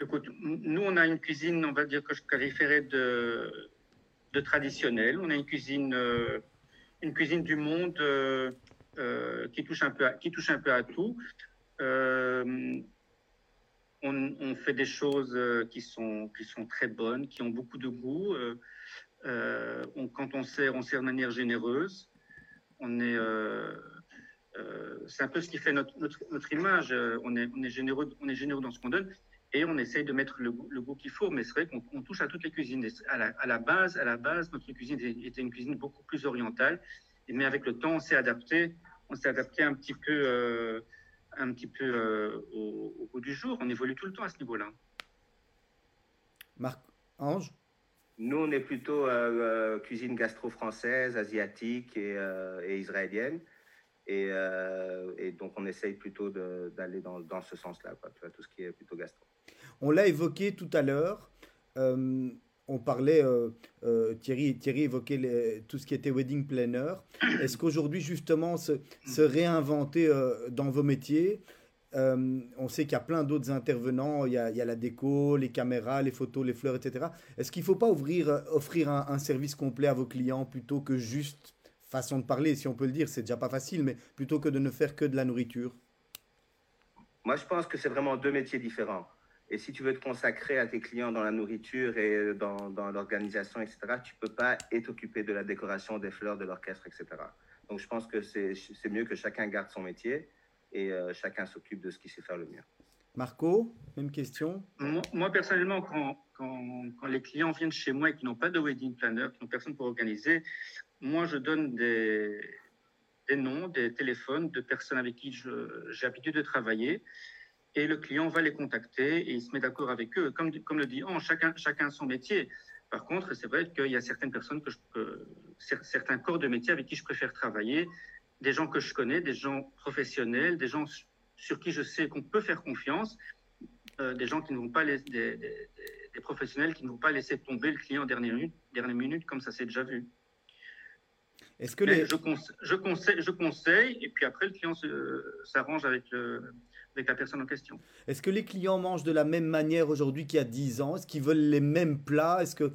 B: Écoute, nous, on a une cuisine, on va dire que je qualifierais de, de traditionnelle. On a une cuisine, euh, une cuisine du monde euh, euh, qui, touche un peu à, qui touche un peu à tout. On, fait des choses qui sont, qui sont très bonnes, qui ont beaucoup de goût. quand on sert, on sert de manière généreuse. On est, c'est un peu ce qui fait notre, notre, image. On est, on est généreux, on est généreux dans ce qu'on donne et on essaye de mettre le, goût qu'il faut. Mais c'est vrai qu'on touche à toutes les cuisines. À la, base, à la base, notre cuisine était une cuisine beaucoup plus orientale. Mais avec le temps, on s'est adapté. On s'est adapté un petit peu, euh, un petit peu euh, au, goût du jour. On évolue tout le temps à ce niveau-là.
A: Marc Ange?
C: Nous, on est plutôt euh, cuisine gastro-française, asiatique et, et israélienne. Et, et, donc, on essaye plutôt d'aller dans, dans, ce sens-là, tout ce qui est plutôt gastro.
A: On l'a évoqué tout à l'heure. Euh, on parlait, euh, euh, Thierry, Thierry évoquait tout ce qui était wedding planner. Est-ce qu'aujourd'hui, justement, se, réinventer dans vos métiers On sait qu'il y a plein d'autres intervenants. Il y, a, la déco, les caméras, les photos, les fleurs, etc. Est-ce qu'il ne faut pas ouvrir, offrir un, un, service complet à vos clients plutôt que juste façon de parler, si on peut le dire C'est déjà pas facile, mais plutôt que de ne faire que de la nourriture
C: Moi, je pense que c'est vraiment deux métiers différents. Et si tu veux te consacrer à tes clients dans la nourriture et dans, dans l'organisation, etc., tu peux pas être occupé de la décoration, des fleurs, de l'orchestre, etc. Donc, je pense que c'est mieux que chacun garde son métier et euh, chacun s'occupe de ce qu'il sait faire le mieux.
A: Marco, même question?
B: Moi, personnellement, quand, quand, quand, les clients viennent chez moi et qui n'ont pas de wedding planner, qui n'ont personne pour organiser, moi, je donne des, des noms, des téléphones de personnes avec qui j'ai l'habitude de travailler et le client va les contacter et il se met d'accord avec eux. Comme, comme le dit Anne, chacun, chacun son métier. Par contre, c'est vrai qu'il y a certaines personnes, que, je, certains corps de métier avec qui je préfère travailler, des gens que je connais, des gens professionnels, des gens sur qui je sais qu'on peut faire confiance, euh, des gens qui ne vont pas des, des, professionnels qui ne vont pas laisser tomber le client en dernière minute, dernière minute comme ça s'est déjà vu. Est-ce que les... je, conseille, je, conseille, je conseille, et puis après le client s'arrange avec le, avec la personne en question.
A: Est-ce que les clients mangent de la même manière aujourd'hui qu'il y a 10 ans? Est-ce qu'ils veulent les mêmes plats? Est-ce que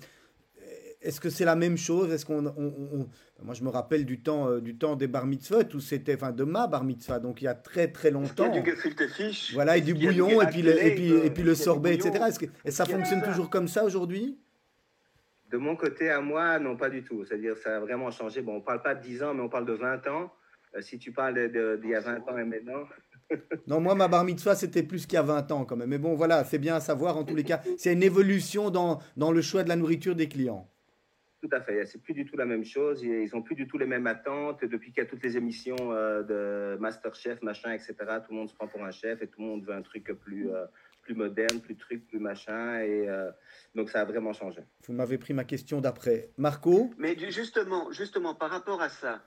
A: est-ce que c'est la même chose? Est-ce qu'on, moi je me rappelle du temps, euh, du temps des bar mitzvot où c'était, enfin de ma bar mitzvah, donc il y a très très longtemps.
D: Il y a du gefilte fish.
A: Voilà, et du bouillon, et puis, le, et puis, et puis le sorbet, etc. Est-ce que et ça fonctionne toujours comme ça aujourd'hui?
C: De mon côté à moi, non, pas du tout. C'est-à-dire ça a vraiment changé. Bon, on parle pas de 10 ans, mais on parle de 20 ans. Euh, si tu parles d'il y a 20 ans et maintenant.
A: Non, moi, ma bar mitzvah, c'était plus qu'il y a 20 ans quand même. Mais bon, voilà, c'est bien à savoir en tous les cas. C'est une évolution dans, dans le choix de la nourriture des clients.
C: Tout à fait. C'est plus du tout la même chose. Ils ont plus du tout les mêmes attentes. Depuis qu'il y a toutes les émissions euh, de Masterchef, machin, etc., tout le monde se prend pour un chef et tout le monde veut un truc plus, euh, plus moderne, plus truc, plus machin. Et donc, ça a vraiment changé.
A: Vous m'avez pris ma question d'après. Marco?
D: Mais justement, justement, par rapport à ça,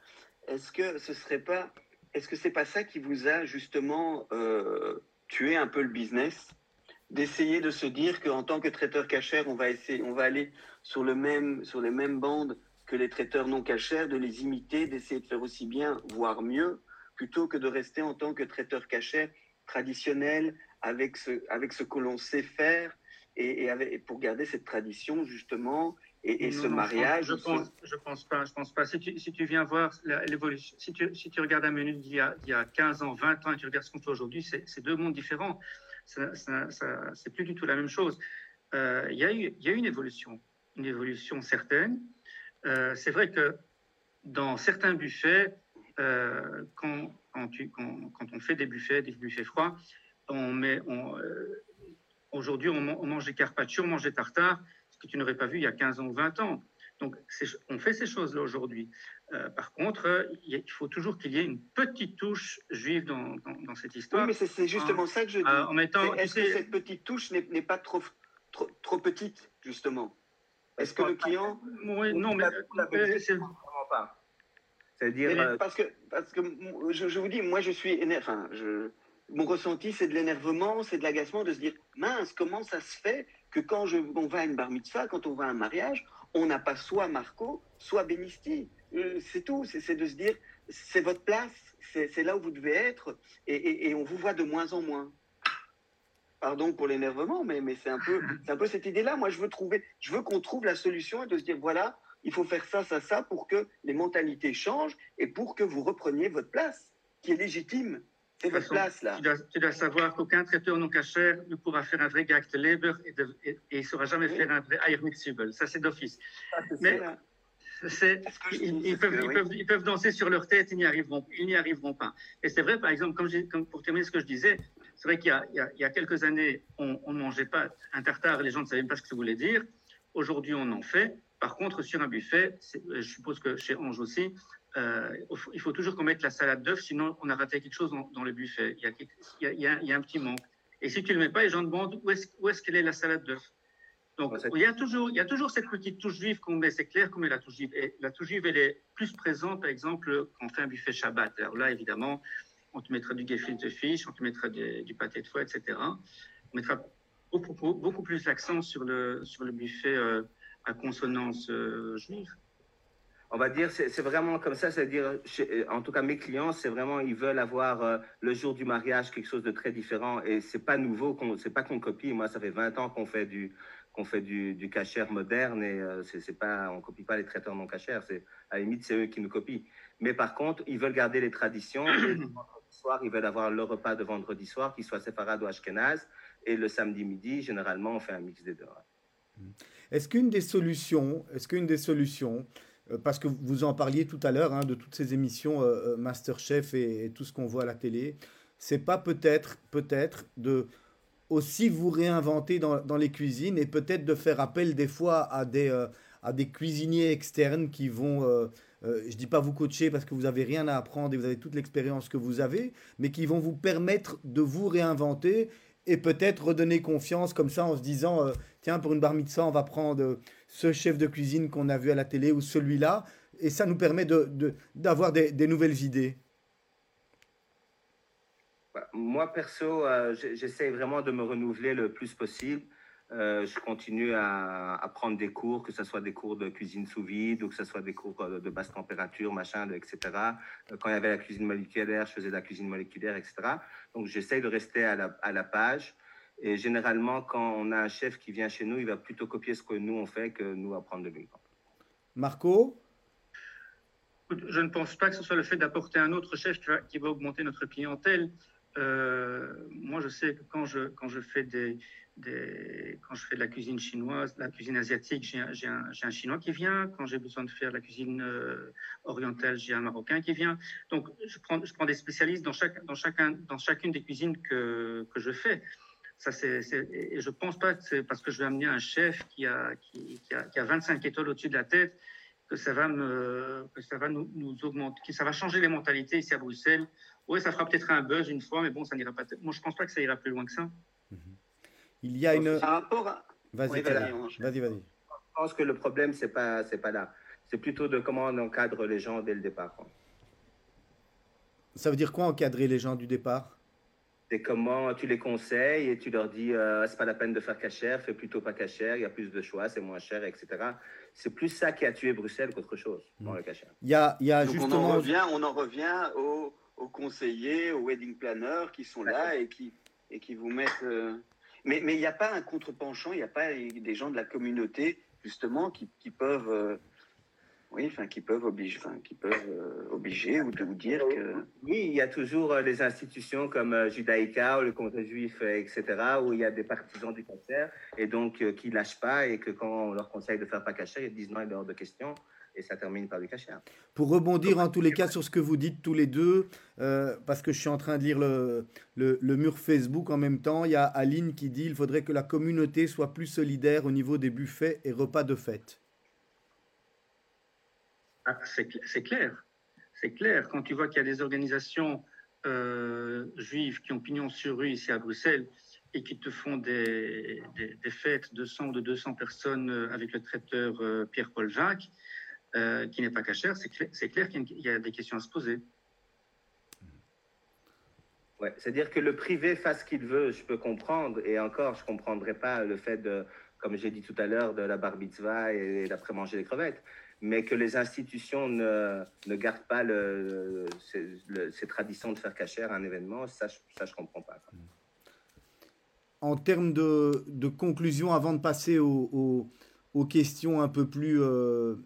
D: est-ce que ce serait pas, est-ce que c'est pas ça qui vous a justement euh, tué un peu le business, d'essayer de se dire qu'en tant que traiteur cachère, on va essayer, on va aller sur le même, sur les mêmes bandes que les traiteurs non cachers, de les imiter, d'essayer de faire aussi bien, voire mieux, plutôt que de rester en tant que traiteur cachère traditionnel avec ce, avec ce que l'on sait faire et, pour garder cette tradition justement et, ce mariage
B: Je pense, je pense pas. Je pense pas. Si tu, si tu viens voir l'évolution, si tu, si tu regardes un menu d'il y, a, il y a 15 ans, 20 ans, et tu regardes ce qu'on fait aujourd'hui, c'est deux mondes différents. Ça, ça, c'est plus du tout la même chose. Euh, il, y a eu, il y a une évolution, une évolution certaine. Euh, c'est vrai que dans certains buffets, euh, quand, quand, tu, quand, quand, on fait des buffets, des buffets froids, on met, on, aujourd'hui, on, on, mange des carpaccio, on mange des tartares que tu n'aurais pas vu il y a 15 ans ou 20 ans. Donc, on fait ces choses-là aujourd'hui. Euh, par contre, il faut toujours qu'il y ait une petite touche juive dans, dans, cette histoire.
D: Oui, mais c'est justement ça que je dis. Euh, en mettant, est-ce que cette petite touche n'est pas trop, trop, trop, petite, justement? Est-ce que le client.
B: Oui, non, mais.
C: Euh. C'est-à-dire.
D: Parce que, parce que je, je, vous dis, moi, je suis. Enfin, je, mon ressenti, c'est de l'énervement, c'est de l'agacement de se dire mince, comment ça se fait? Que quand je, on va à une bar mitzvah, quand on va à un mariage, on n'a pas soit Marco, soit Benisti. Euh, c'est tout, c'est de se dire c'est votre place, c'est là où vous devez être, et, et, on vous voit de moins en moins. Pardon pour l'énervement, mais, mais c'est un, peu, un peu cette idée-là. Moi, je veux, trouver, je veux qu'on trouve la solution et de se dire voilà, il faut faire ça, ça, ça pour que les mentalités changent et pour que vous repreniez votre place, qui est légitime. Place, là.
B: Tu dois, savoir qu'aucun traiteur non cachère ne pourra faire un vrai gag de Leber et, et, il ne saura jamais faire un vrai Eiermitzubel. Ça, c'est d'office. Mais ils, peuvent, danser sur leur tête, ils n'y arriveront, ils n'y arriveront pas. Et c'est vrai, par exemple, comme, pour terminer ce que je disais, c'est vrai qu'il y, y, a quelques années, on ne mangeait pas un tartare et les gens ne savaient pas ce que ça voulait dire. Aujourd'hui, on en fait. Par contre, sur un buffet, je suppose que chez Ange aussi, euh, il faut toujours qu'on mette la salade d'œuf, sinon on a raté quelque chose dans, le buffet. Il y, a, il, y a, un petit manque. Et si tu ne le mets pas, les gens demandent où est-ce est qu'elle est la salade d'œuf. Donc il y, a toujours, il y a toujours cette petite touche juive qu'on met, c'est clair qu'on met la touche juive. Et la touche juive, elle est plus présente, par exemple, quand on fait un buffet Shabbat. Alors là, évidemment, on te mettra du gefilte fish, on te mettra du pâté de foie, etc. On mettra beaucoup, beaucoup plus l'accent sur le, sur le buffet euh, à consonance euh, juive
C: on va dire, c'est vraiment comme ça, c'est-à-dire, en tout cas, mes clients, c'est vraiment, ils veulent avoir euh, le jour du mariage quelque chose de très différent et c'est pas nouveau, c'est pas qu'on copie. Moi, ça fait 20 ans qu'on fait du qu'on fait du, du cachère moderne et euh, c'est pas, on copie pas les traiteurs non cachères. C'est à la limite, c'est eux qui nous copient. Mais par contre, ils veulent garder les traditions. Et le vendredi soir, ils veulent avoir le repas de vendredi soir qui soit séparé ou ashkenaz et le samedi midi, généralement, on fait un mix des deux.
A: Est-ce qu'une des solutions, est-ce qu'une des solutions euh, parce que vous en parliez tout à l'heure hein, de toutes ces émissions euh, euh, Masterchef et, tout ce qu'on voit à la télé. C'est pas peut-être, peut-être de aussi vous réinventer dans, les cuisines et peut-être de faire appel des fois à des, des cuisiniers externes qui vont, je dis pas vous coacher parce que vous avez rien à apprendre et vous avez toute l'expérience que vous avez, mais qui vont vous permettre de vous réinventer et peut-être redonner confiance comme ça en se disant tiens pour une bar mitzvah on va prendre ce chef de cuisine qu'on a vu à la télé ou celui-là, et ça nous permet d'avoir de, des, nouvelles idées.
C: Bah, moi, perso, euh, j'essaie vraiment de me renouveler le plus possible. Euh, je continue à, prendre des cours, que ce soit des cours de cuisine sous vide ou que ce soit des cours de, basse température, machin, etc. Euh, quand il y avait la cuisine moléculaire, je faisais de la cuisine moléculaire, etc. Donc, j'essaie de rester à la page. Et généralement, quand on a un chef qui vient chez nous, il va plutôt copier ce que nous on fait que nous apprendre de lui.
A: Marco
B: Je ne pense pas que ce soit le fait d'apporter un autre chef qui va, augmenter notre clientèle. Euh, moi, je sais que quand je, quand je fais des, quand je fais de la cuisine chinoise, la cuisine asiatique, j'ai un, un, Chinois qui vient. Quand j'ai besoin de faire la cuisine euh, orientale, j'ai un Marocain qui vient. Donc, je prends, je prends des spécialistes dans, chaque, dans, chacun, dans chacune des cuisines que, que je fais. Ça, c'est, et je ne pense pas que c'est parce que je vais amener un chef qui a, qui, qui a, qui a 25 étoiles au-dessus de la tête que ça va, me, que ça va nous, nous, augmenter, que ça va changer les mentalités ici à Bruxelles. Oui, ça fera peut-être un buzz une fois, mais bon, ça n'ira pas. Moi, je ne pense pas que ça ira plus loin que ça. Mm-hmm.
A: Il y a une.
D: rapport
A: Vas-y, vas-y, vas-y.
C: Je pense que le problème, c'est pas, c'est pas là. C'est plutôt de comment on encadre les gens dès le départ.
A: Ça veut dire quoi encadrer les gens du départ?
C: C'est comment tu les conseilles et tu leur dis euh, c'est pas la peine de faire cachère, fais plutôt pas cachère, il y a plus de choix, c'est moins cher, etc. C'est plus ça qui a tué Bruxelles qu'autre chose dans le cachère.
A: Il y a, il y a justement.
D: On en revient, on en revient aux, aux, conseillers, aux wedding planners qui sont là et qui, et qui vous mettent. Euh, mais il n'y a pas un contre-penchant, il n'y a pas des gens de la communauté, justement, qui, qui peuvent, euh, oui, enfin, qui peuvent obliger, enfin, qui peuvent euh, obliger ou de vous dire que.
C: Oui, il y a toujours euh, les institutions comme Judaïka ou le Conseil juif, etc., où il y a des partisans du cancer et donc qui lâchent pas et que quand on leur conseille de faire pas cacher, ils disent non, il est hors de question et ça termine par du cachet.
A: Pour rebondir en tous les cas sur ce que vous dites tous les deux, euh, parce que je suis en train de lire le, le, mur Facebook en même temps, il y a Aline qui dit il faudrait que la communauté soit plus solidaire au niveau des buffets et repas de fête.
B: Ah, c'est clair, c'est clair. Quand tu vois qu'il y a des organisations euh, juives qui ont pignon sur rue ici à Bruxelles et qui te font des, des, fêtes de 100 ou de 200 personnes euh, avec le traiteur Pierre-Paul Jacques, euh, qui n'est pas cachère, c'est clair, qu'il y a des questions à se poser.
C: Ouais, C'est-à-dire que le privé fasse ce qu'il veut, je peux comprendre, et encore, je ne comprendrais pas le fait de, comme j'ai dit tout à l'heure, de la bar mitzvah et d'après-manger des crevettes, mais que les institutions ne, ne gardent pas le, ces, traditions de faire cachère à un événement, ça, ça je ne comprends pas.
A: En termes de, de, conclusion, avant de passer aux, aux, questions un peu plus... Euh,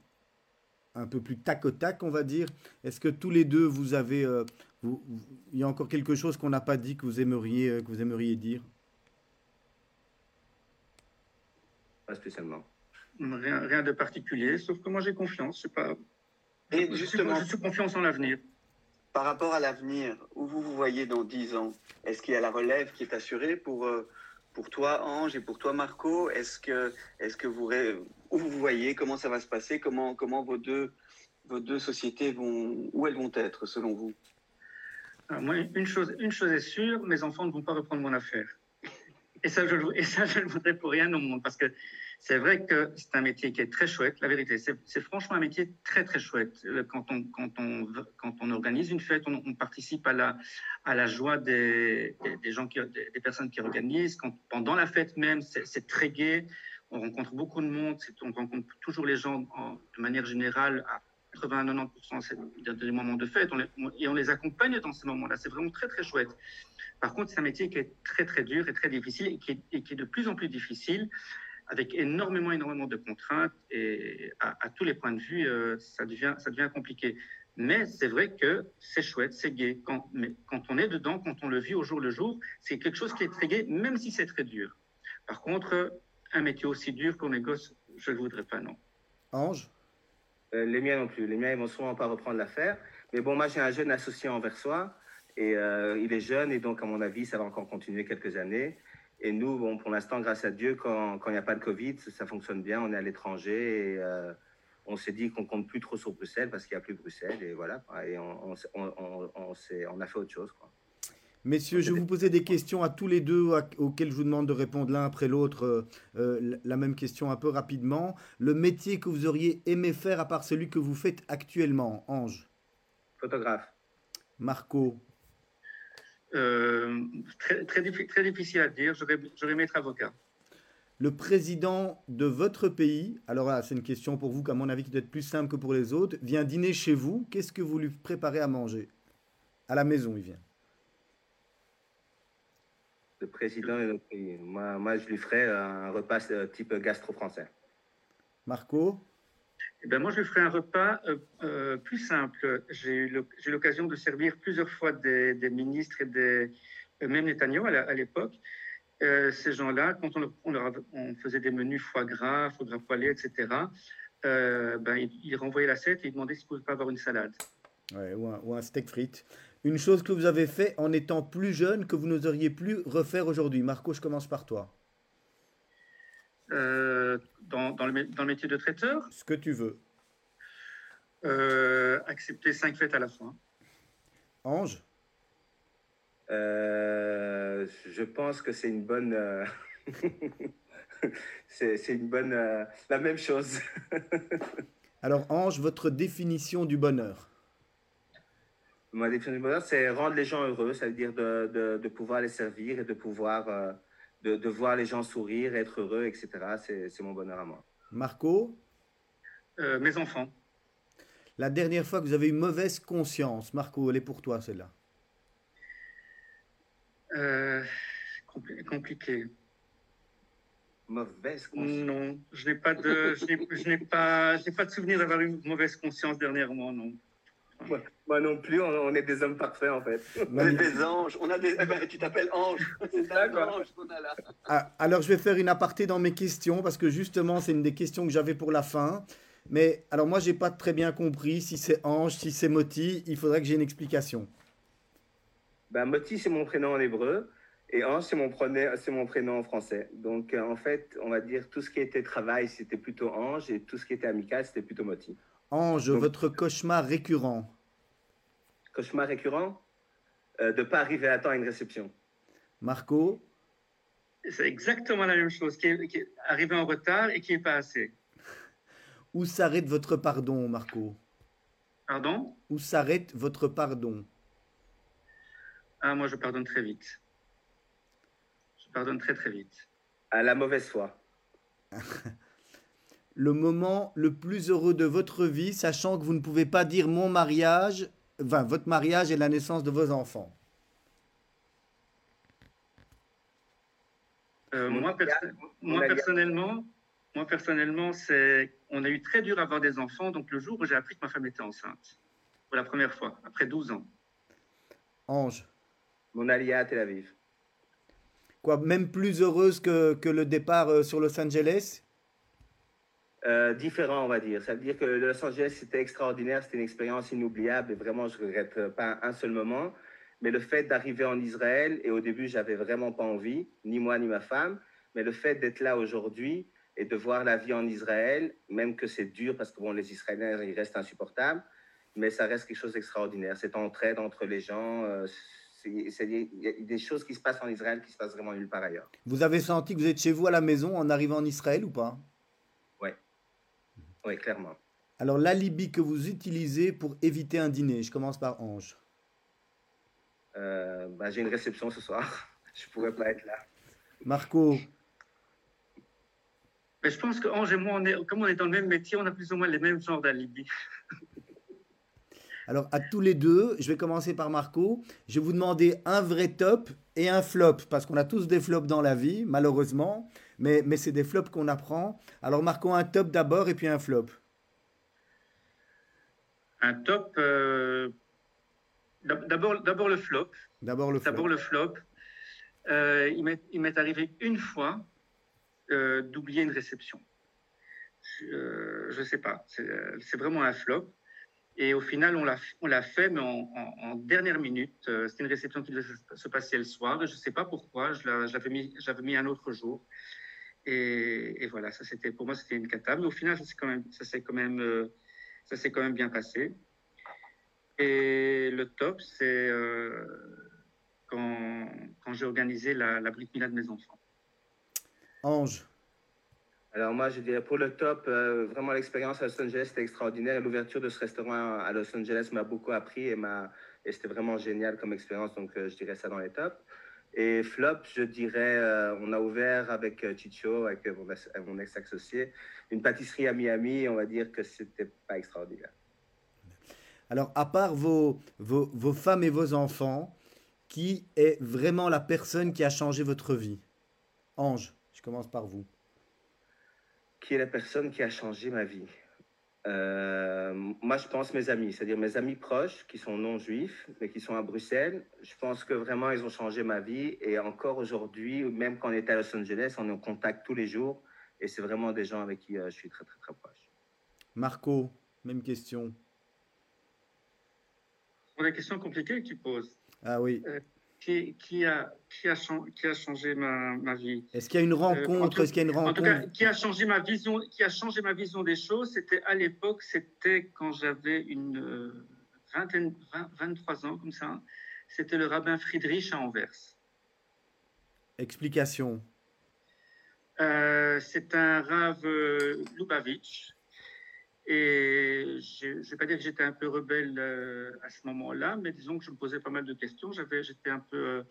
A: un peu plus tac au tac, on va dire. Est-ce que tous les deux, vous avez... Euh, il y a encore quelque chose qu'on n'a pas dit que vous aimeriez, que vous aimeriez dire?
C: Pas spécialement.
B: Rien, rien, de particulier, sauf que moi j'ai confiance. Je, pas... Et justement, je suis confiance en l'avenir.
D: Par rapport à l'avenir, où vous vous voyez dans 10 ans? Est-ce qu'il y a la relève qui est assurée pour, euh, pour toi, Ange, et pour toi, Marco? Est-ce que, est que vous, où vous voyez? Comment ça va se passer? Comment, comment vos, deux, vos deux sociétés vont, où elles vont être selon vous?
B: Moi, une chose, une chose est sûre, mes enfants ne vont pas reprendre mon affaire. Et ça, je, et ça, voudrais pour rien au monde, parce que c'est vrai que c'est un métier qui est très chouette, la vérité. C'est franchement un métier très, très chouette. Quand on, quand on, organise une fête, on, participe à la, joie des, personnes qui organisent. Pendant la fête même, c'est très gai. On rencontre beaucoup de monde. On rencontre toujours les gens de manière générale à 80-90% des moments de fête. et on les accompagne dans ces moments-là. C'est vraiment très, très chouette. Par contre, c'est un métier qui est très, très dur et très difficile et qui est, et qui est de plus en plus difficile avec énormément, énormément de contraintes et à, tous les points de vue, euh, ça, devient, ça devient compliqué. Mais c'est vrai que c'est chouette, c'est gai. Quand, mais quand on est dedans, quand on le vit au jour le jour, c'est quelque chose qui est très gai, même si c'est très dur. Par contre, un métier aussi dur pour les gosses, je ne le voudrais pas, non.
A: Ange?
C: Euh, Les miens non plus. Les miens, ils vont souvent pas reprendre l'affaire. Mais bon, moi, j'ai un jeune associé en Versoix et euh, il est jeune et donc, à mon avis, ça va encore continuer quelques années. Et nous, bon, pour l'instant, grâce à Dieu, quand il n'y a pas de Covid, ça fonctionne bien. On est à l'étranger et euh, on s'est dit qu'on compte plus trop sur Bruxelles parce qu'il n'y a plus Bruxelles. Et voilà. Et on, on, on, on, a fait autre chose. Quoi.
A: Messieurs, je vais vous poser des questions à tous les deux auxquelles je vous demande de répondre l'un après l'autre euh, euh, la même question un peu rapidement. Le métier que vous auriez aimé faire à part celui que vous faites actuellement, Ange?
C: Photographe.
A: Marco
B: euh, très, très, très, difficile à dire. J'aurais aimé être avocat.
A: Le président de votre pays, alors là, c'est une question pour vous, qu'à mon avis, qui doit être plus simple que pour les autres, vient dîner chez vous. Qu'est-ce que vous lui préparez à manger? À la maison, il vient.
C: Le président de notre pays. Moi, moi je lui ferais un repas euh, type gastro-français.
A: Marco?
B: Eh ben moi, je ferai un repas plus simple. J'ai eu l'occasion de servir plusieurs fois des, ministres et des, même Netanyahu à l'époque. ces gens-là, quand on, on, faisait des menus foie gras, foie gras poêlé, etc., ben, ils, renvoyaient l'assiette et ils demandaient s'ils ne pouvaient pas avoir une salade.
A: Ouais, ou, un, ou, un, steak frites. Une chose que vous avez fait en étant plus jeune que vous n'oseriez plus refaire aujourd'hui. Marco, je commence par toi.
B: Euh, dans, dans, le, dans, le, métier de traiteur
A: Ce que tu veux.
B: Euh, accepter cinq fêtes à la fois.
A: Ange?
C: Euh, Je pense que c'est une bonne. c'est une bonne. la même chose.
A: Alors, Ange, votre définition du bonheur?
C: Ma définition du bonheur, c'est rendre les gens heureux, ça veut dire de, de, de, pouvoir les servir et de pouvoir de, de, voir les gens sourire, être heureux, etc. C'est mon bonheur à moi.
A: Marco?
B: Euh, Mes enfants.
A: La dernière fois que vous avez eu mauvaise conscience, Marco, elle est pour toi celle-là
B: euh, Compliqué.
C: Mauvaise conscience
B: Non, je n'ai pas de, je n'ai pas, pas de souvenir d'avoir eu mauvaise conscience dernièrement, non.
C: Moi, non plus, on, est des hommes parfaits en fait.
D: On est des anges. On a des... Eh ben, tu t'appelles Ange. C'est un ange
A: qu'on a là. Ah, alors je vais faire une aparté dans mes questions parce que justement c'est une des questions que j'avais pour la fin. Mais alors moi j'ai pas très bien compris si c'est Ange, si c'est Moti. Il faudrait que j'ai une explication.
C: Ben, Moti c'est mon prénom en hébreu et Ange c'est mon, mon prénom en français. Donc euh, en fait on va dire tout ce qui était travail c'était plutôt Ange et tout ce qui était amical c'était plutôt Moti.
A: Ange, votre cauchemar récurrent
C: Cauchemar récurrent euh, De ne pas arriver à temps à une réception.
A: Marco
B: C'est exactement la même chose, qui est, arrivé en retard et qui n'est pas assez.
A: Où s'arrête votre pardon, Marco?
B: Pardon?
A: Où s'arrête votre pardon?
B: Ah, moi, je pardonne très vite. Je pardonne très, très vite.
C: À la mauvaise foi.
A: le moment le plus heureux de votre vie, sachant que vous ne pouvez pas dire mon mariage, enfin votre mariage et la naissance de vos enfants
B: euh, moi, moi, personnellement, moi personnellement, c'est on a eu très dur à avoir des enfants. Donc le jour où j'ai appris que ma femme était enceinte, pour la première fois, après 12 ans.
A: Ange.
C: Mon alia à Tel Aviv.
A: Quoi, même plus heureuse que, que le départ euh, sur Los Angeles?
C: Euh, différent, on va dire. Ça veut dire que Los Angeles, c'était extraordinaire, c'était une expérience inoubliable et vraiment, je regrette pas un seul moment. Mais le fait d'arriver en Israël, et au début, j'avais vraiment pas envie, ni moi ni ma femme, mais le fait d'être là aujourd'hui et de voir la vie en Israël, même que c'est dur parce que bon, les Israéliens, ils restent insupportables, mais ça reste quelque chose d'extraordinaire. Cette entraide entre les gens, euh, a des choses qui se passent en Israël qui se passent vraiment nulle part ailleurs.
A: Vous avez senti que vous êtes chez vous à la maison en arrivant en Israël ou pas?
C: Oui, clairement.
A: Alors, l'alibi que vous utilisez pour éviter un dîner, je commence par Ange.
C: Euh, bah, j'ai une réception ce soir. je ne pourrais pas être là.
A: Marco.
B: Mais je pense que Ange et moi, on est, comme on est dans le même métier, on a plus ou moins les mêmes genres d'alibi.
A: Alors, à tous les deux, je vais commencer par Marco. Je vais vous demander un vrai top et un flop, parce qu'on a tous des flops dans la vie, malheureusement mais, mais c'est des flops qu'on apprend. Alors marquons un top d'abord et puis un flop.
B: Un top, euh, d'abord, d'abord le flop.
A: D'abord le flop.
B: D'abord le flop. Euh, il m'est arrivé une fois euh, d'oublier une réception. Je ne sais pas, c'est vraiment un flop. Et au final, on l'a fait, mais en, dernière minute. C'était une réception qui devait se passer le soir. Je ne sais pas pourquoi. J'avais mis, mis un autre jour. Et, voilà, ça c'était pour moi c'était une cata, mais au final ça s'est quand même ça s'est quand même euh, ça s'est quand même bien passé. Et le top c'est euh, quand, quand j'ai organisé la, la brique de mes enfants.
A: Ange.
C: Alors moi je dirais pour le top euh, vraiment l'expérience à Los Angeles c'était extraordinaire. L'ouverture de ce restaurant à Los Angeles m'a beaucoup appris et m'a et c'était vraiment génial comme expérience donc je dirais ça dans les tops. Et flop, je dirais, euh, on a ouvert avec euh, Chicho, avec mon ex-associé, une pâtisserie à Miami. On va dire que c'était pas extraordinaire.
A: Alors, à part vos, vos, vos, femmes et vos enfants, qui est vraiment la personne qui a changé votre vie? Ange, je commence par vous.
C: Qui est la personne qui a changé ma vie? Euh, moi, je pense mes amis, c'est-à-dire mes amis proches qui sont non juifs, mais qui sont à Bruxelles. Je pense que vraiment, ils ont changé ma vie. Et encore aujourd'hui, même quand on était à Los Angeles, on est en contact tous les jours. Et c'est vraiment des gens avec qui euh, je suis très, très, très proche.
A: Marco, même question.
B: Pour les questions compliquées que tu poses.
A: Ah oui.
B: Euh, qui, qui, a, qui, a, qui a changé ma, ma vie
A: Est-ce qu'il y a une euh, rencontre Est-ce qu'il y a une rencontre
B: En tout cas, qui a changé ma vision, qui a changé ma vision des choses, c'était à l'époque, c'était quand j'avais une euh, vingtaine, 23 ans comme ça. C'était le rabbin Friedrich à Anvers.
A: Explication.
B: Euh, c'est un rave Lubavitch et je ne vais pas dire que j'étais un peu rebelle euh, à ce moment-là, mais disons que je me posais pas mal de questions. J'avais, j'étais un peu. Euh,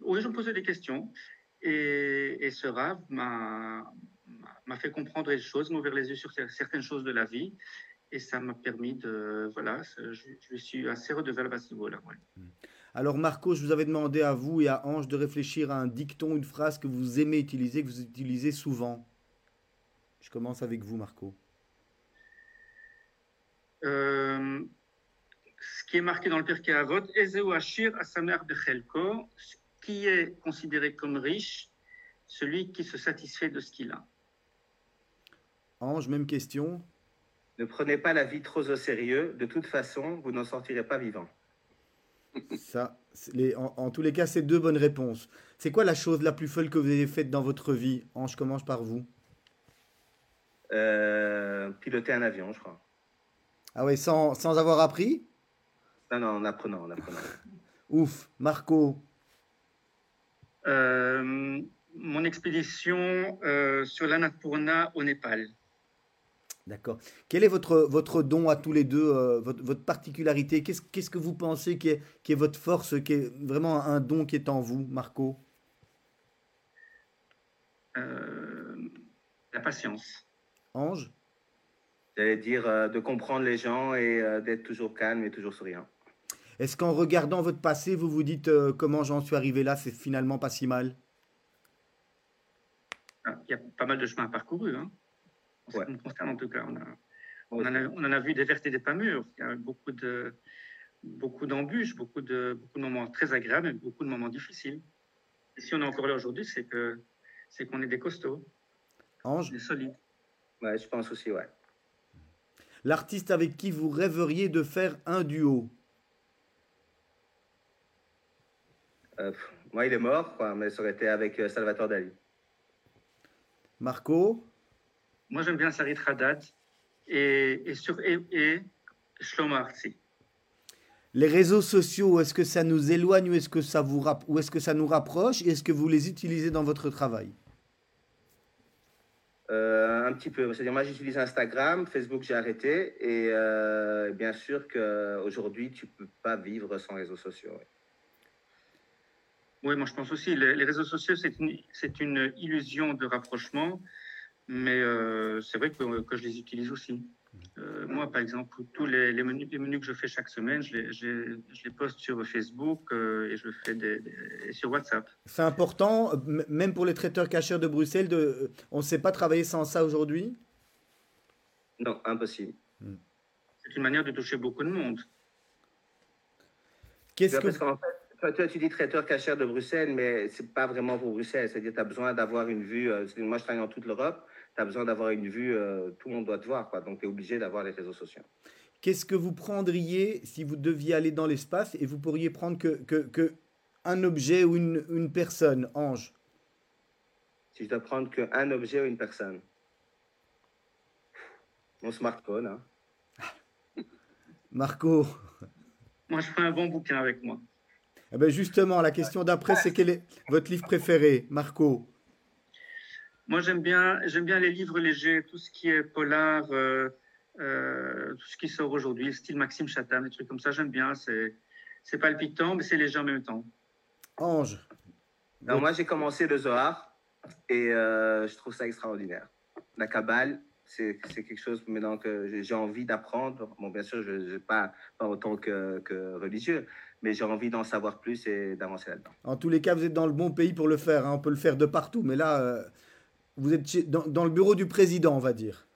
B: oui, je me posais des questions. Et, ce rave m'a, fait comprendre les choses, m'a ouvert les yeux sur certaines choses de la vie. Et ça m'a permis de. Voilà, je, je suis assez redevable à ce niveau-là. Hmm.
A: Alors, Marco, je vous avais demandé à vous et à Ange de réfléchir à un dicton, une phrase que vous aimez utiliser, que vous utilisez souvent. Je commence avec vous, Marco.
B: Euh, ce qui est marqué dans le Pirkei Avot, Ezeu Ashir Asamer Bechelko, qui est considéré comme riche, celui qui se satisfait de ce qu'il a.
A: Ange, même question.
C: Ne prenez pas la vie trop au sérieux, de toute façon, vous n'en sortirez pas vivant.
A: Ça, les, en, tous les cas, c'est deux bonnes réponses. C'est quoi la chose la plus folle que vous avez faite dans votre vie? Ange, commence par vous.
C: Euh, piloter un avion, je crois.
A: Ah oui, sans, sans avoir appris
C: Non, non, en apprenant, en apprenant.
A: Ouf, Marco
B: euh, Mon expédition euh, sur l'Annapurna au Népal.
A: D'accord. Quel est votre, votre don à tous les deux, euh, votre, votre, particularité? Qu'est-ce qu'est-ce que vous pensez qui est, qui est votre force, qui est vraiment un don qui est en vous, Marco?
B: La patience.
A: Ange?
C: J'allais dire euh, de comprendre les gens et euh, d'être toujours calme et toujours souriant.
A: Est-ce qu'en regardant votre passé, vous vous dites euh, comment j'en suis arrivé là, c'est finalement pas si mal?
B: Ah, Il y a pas mal de chemin parcouru. Hein. En ce qui concerne, en tout cas, on, a, on, en a, on, en a, vu des vertes et des pas mûres. Il y a beaucoup de beaucoup d'embûches, beaucoup de, beaucoup de moments très agréables et beaucoup de moments difficiles. Et si on est encore là aujourd'hui, c'est que c'est qu'on est des costauds.
A: Ange?
B: Des solides.
C: Ouais, je pense aussi, ouais.
A: L'artiste avec qui vous rêveriez de faire un duo
C: euh, Moi, il est mort, mais ça aurait été avec euh, Salvatore Dali.
A: Marco
B: Moi, j'aime bien Sarit Haddad et, et, sur, et, et Shlomo.
A: Les réseaux sociaux, est-ce que ça nous éloigne ou est-ce que ça, vous ou est-ce que ça nous rapproche Est-ce que vous les utilisez dans votre travail?
C: Euh, un petit peu. C'est-à-dire, moi, j'utilise Instagram, Facebook, j'ai arrêté. Et euh, bien sûr qu'aujourd'hui, tu ne peux pas vivre sans réseaux sociaux.
B: Oui, moi, je pense aussi. Les, réseaux sociaux, c'est une, illusion de rapprochement. Mais euh, c'est vrai que je les utilise aussi. Euh, moi, par exemple, tous les, les, menus, les, menus, que je fais chaque semaine, je les, je, je les poste sur Facebook euh, et je fais des, des, sur WhatsApp.
A: C'est important, même pour les traiteurs cacheurs de Bruxelles, de, on ne sait pas travailler sans ça aujourd'hui?
C: Non, impossible. Hmm.
B: C'est une manière de toucher beaucoup de monde.
C: Qu'est-ce que... Parce fait, toi, tu dis traiteur cacheur de Bruxelles, mais ce n'est pas vraiment pour Bruxelles. C'est-à-dire tu as besoin d'avoir une vue. Euh, moi, je travaille dans toute l'Europe tu as besoin d'avoir une vue, euh, tout le monde doit te voir, quoi. donc tu es obligé d'avoir les réseaux sociaux.
A: Qu'est-ce que vous prendriez si vous deviez aller dans l'espace et vous pourriez prendre que, que, que un objet ou une, une, personne, Ange?
C: Si je dois prendre qu'un objet ou une personne Mon smartphone. Hein.
A: Marco
B: Moi, je ferai un bon bouquin avec moi.
A: Eh ben justement, la question d'après, c'est quel est votre livre préféré, Marco?
B: Moi, j'aime bien, j'aime bien les livres légers, tout ce qui est polar, euh, euh, tout ce qui sort aujourd'hui, style Maxime Chatham, des trucs comme ça, j'aime bien. C'est, c'est palpitant, mais c'est léger en même temps.
A: Ange.
C: moi, j'ai commencé le Zohar et euh, je trouve ça extraordinaire. La Kabbale, c'est, c'est quelque chose maintenant que j'ai envie d'apprendre. Bon, bien sûr, je ne pas, pas autant que, que religieux, mais j'ai envie d'en savoir plus et d'avancer là-dedans.
A: En tous les cas, vous êtes dans le bon pays pour le faire. Hein. On peut le faire de partout, mais là, vous êtes dans, le bureau du président, on va dire.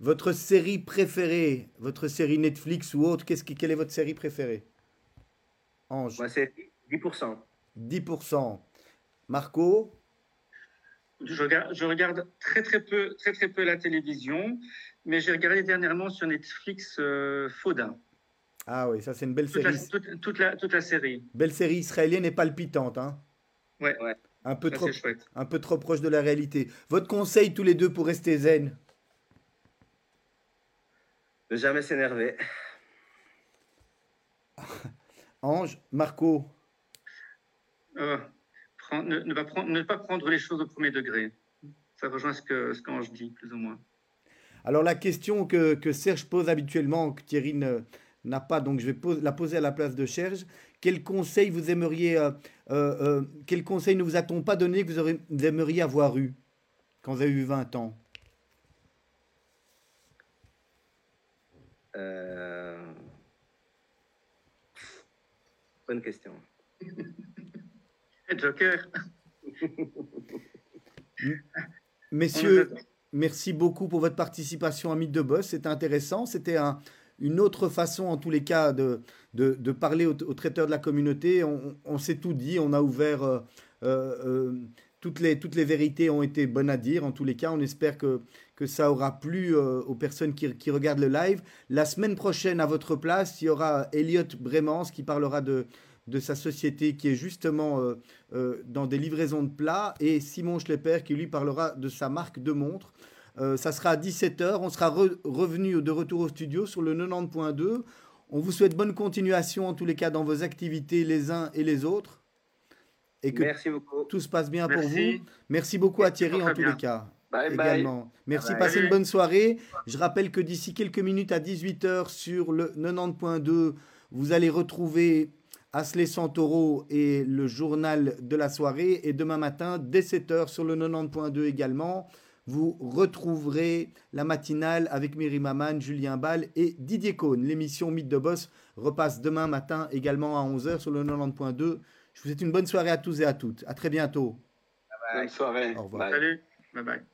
A: Votre série préférée, votre série Netflix ou autre, qu'est-ce qui, quelle est votre série préférée?
C: Ange. Moi, c'est 10%.
A: 10%. Marco?
B: Je regarde, je regarde, très très peu, très très peu la télévision, mais j'ai regardé dernièrement sur Netflix euh, Fauda.
A: Ah oui, ça c'est une belle
B: toute
A: série.
B: La, toute, la, toute, la, série.
A: Belle série israélienne et palpitante, hein.
B: Ouais. ouais.
A: Un peu trop, un peu trop proche de la réalité. Votre conseil tous les deux pour rester zen
C: Ne jamais s'énerver.
A: Ange, Marco.
B: Euh, ne, pas prendre, ne, pas prendre, les choses au premier degré. Ça rejoint ce que ce qu'Ange dit, plus ou moins.
A: Alors la question que, que Serge pose habituellement, que Thierry n'a pas, donc je vais la poser à la place de Serge. Quel conseil vous aimeriez, euh, euh, euh, quel conseil ne vous a-t-on pas donné que vous, vous, aimeriez avoir eu quand vous avez eu 20 ans?
C: Bonne question.
B: Joker.
A: Messieurs, merci beaucoup pour votre participation à Mythe de Boss. C'était intéressant. C'était un, une autre façon, en tous les cas, de, de, parler aux, traiteurs de la communauté. On, s'est tout dit. On a ouvert. Euh, euh, euh, toutes, les, toutes les vérités ont été bonnes à dire. En tous les cas, on espère que, que ça aura plu aux personnes qui, qui, regardent le live. La semaine prochaine, à votre place, il y aura Elliot Bremans qui parlera de de sa société qui est justement dans des livraisons de plats et Simon Schlepper qui lui parlera de sa marque de montres. Euh, ça sera à 17h. On sera revenu de retour au studio sur le 90.2. On vous souhaite bonne continuation en tous les cas dans vos activités les uns et les autres. Et que
C: Merci beaucoup.
A: tout se passe bien pour vous. Merci beaucoup à Thierry en tous les cas. également. Merci, passez une bonne soirée. Je rappelle que d'ici quelques minutes à 18h sur le 90.2, vous allez retrouver Asley Santoro et le journal de la soirée. Et demain matin, dès 7h sur le 90.2 également, vous retrouverez la matinale avec Miri Maman, Julien Ball et Didier Cohn. L'émission Mythe de Boss repasse demain matin également à 11h sur le 90.2. Je vous souhaite une bonne soirée à tous et à toutes. À très bientôt.
D: Bonne soirée.
A: Au revoir.
B: Salut. Bye bye.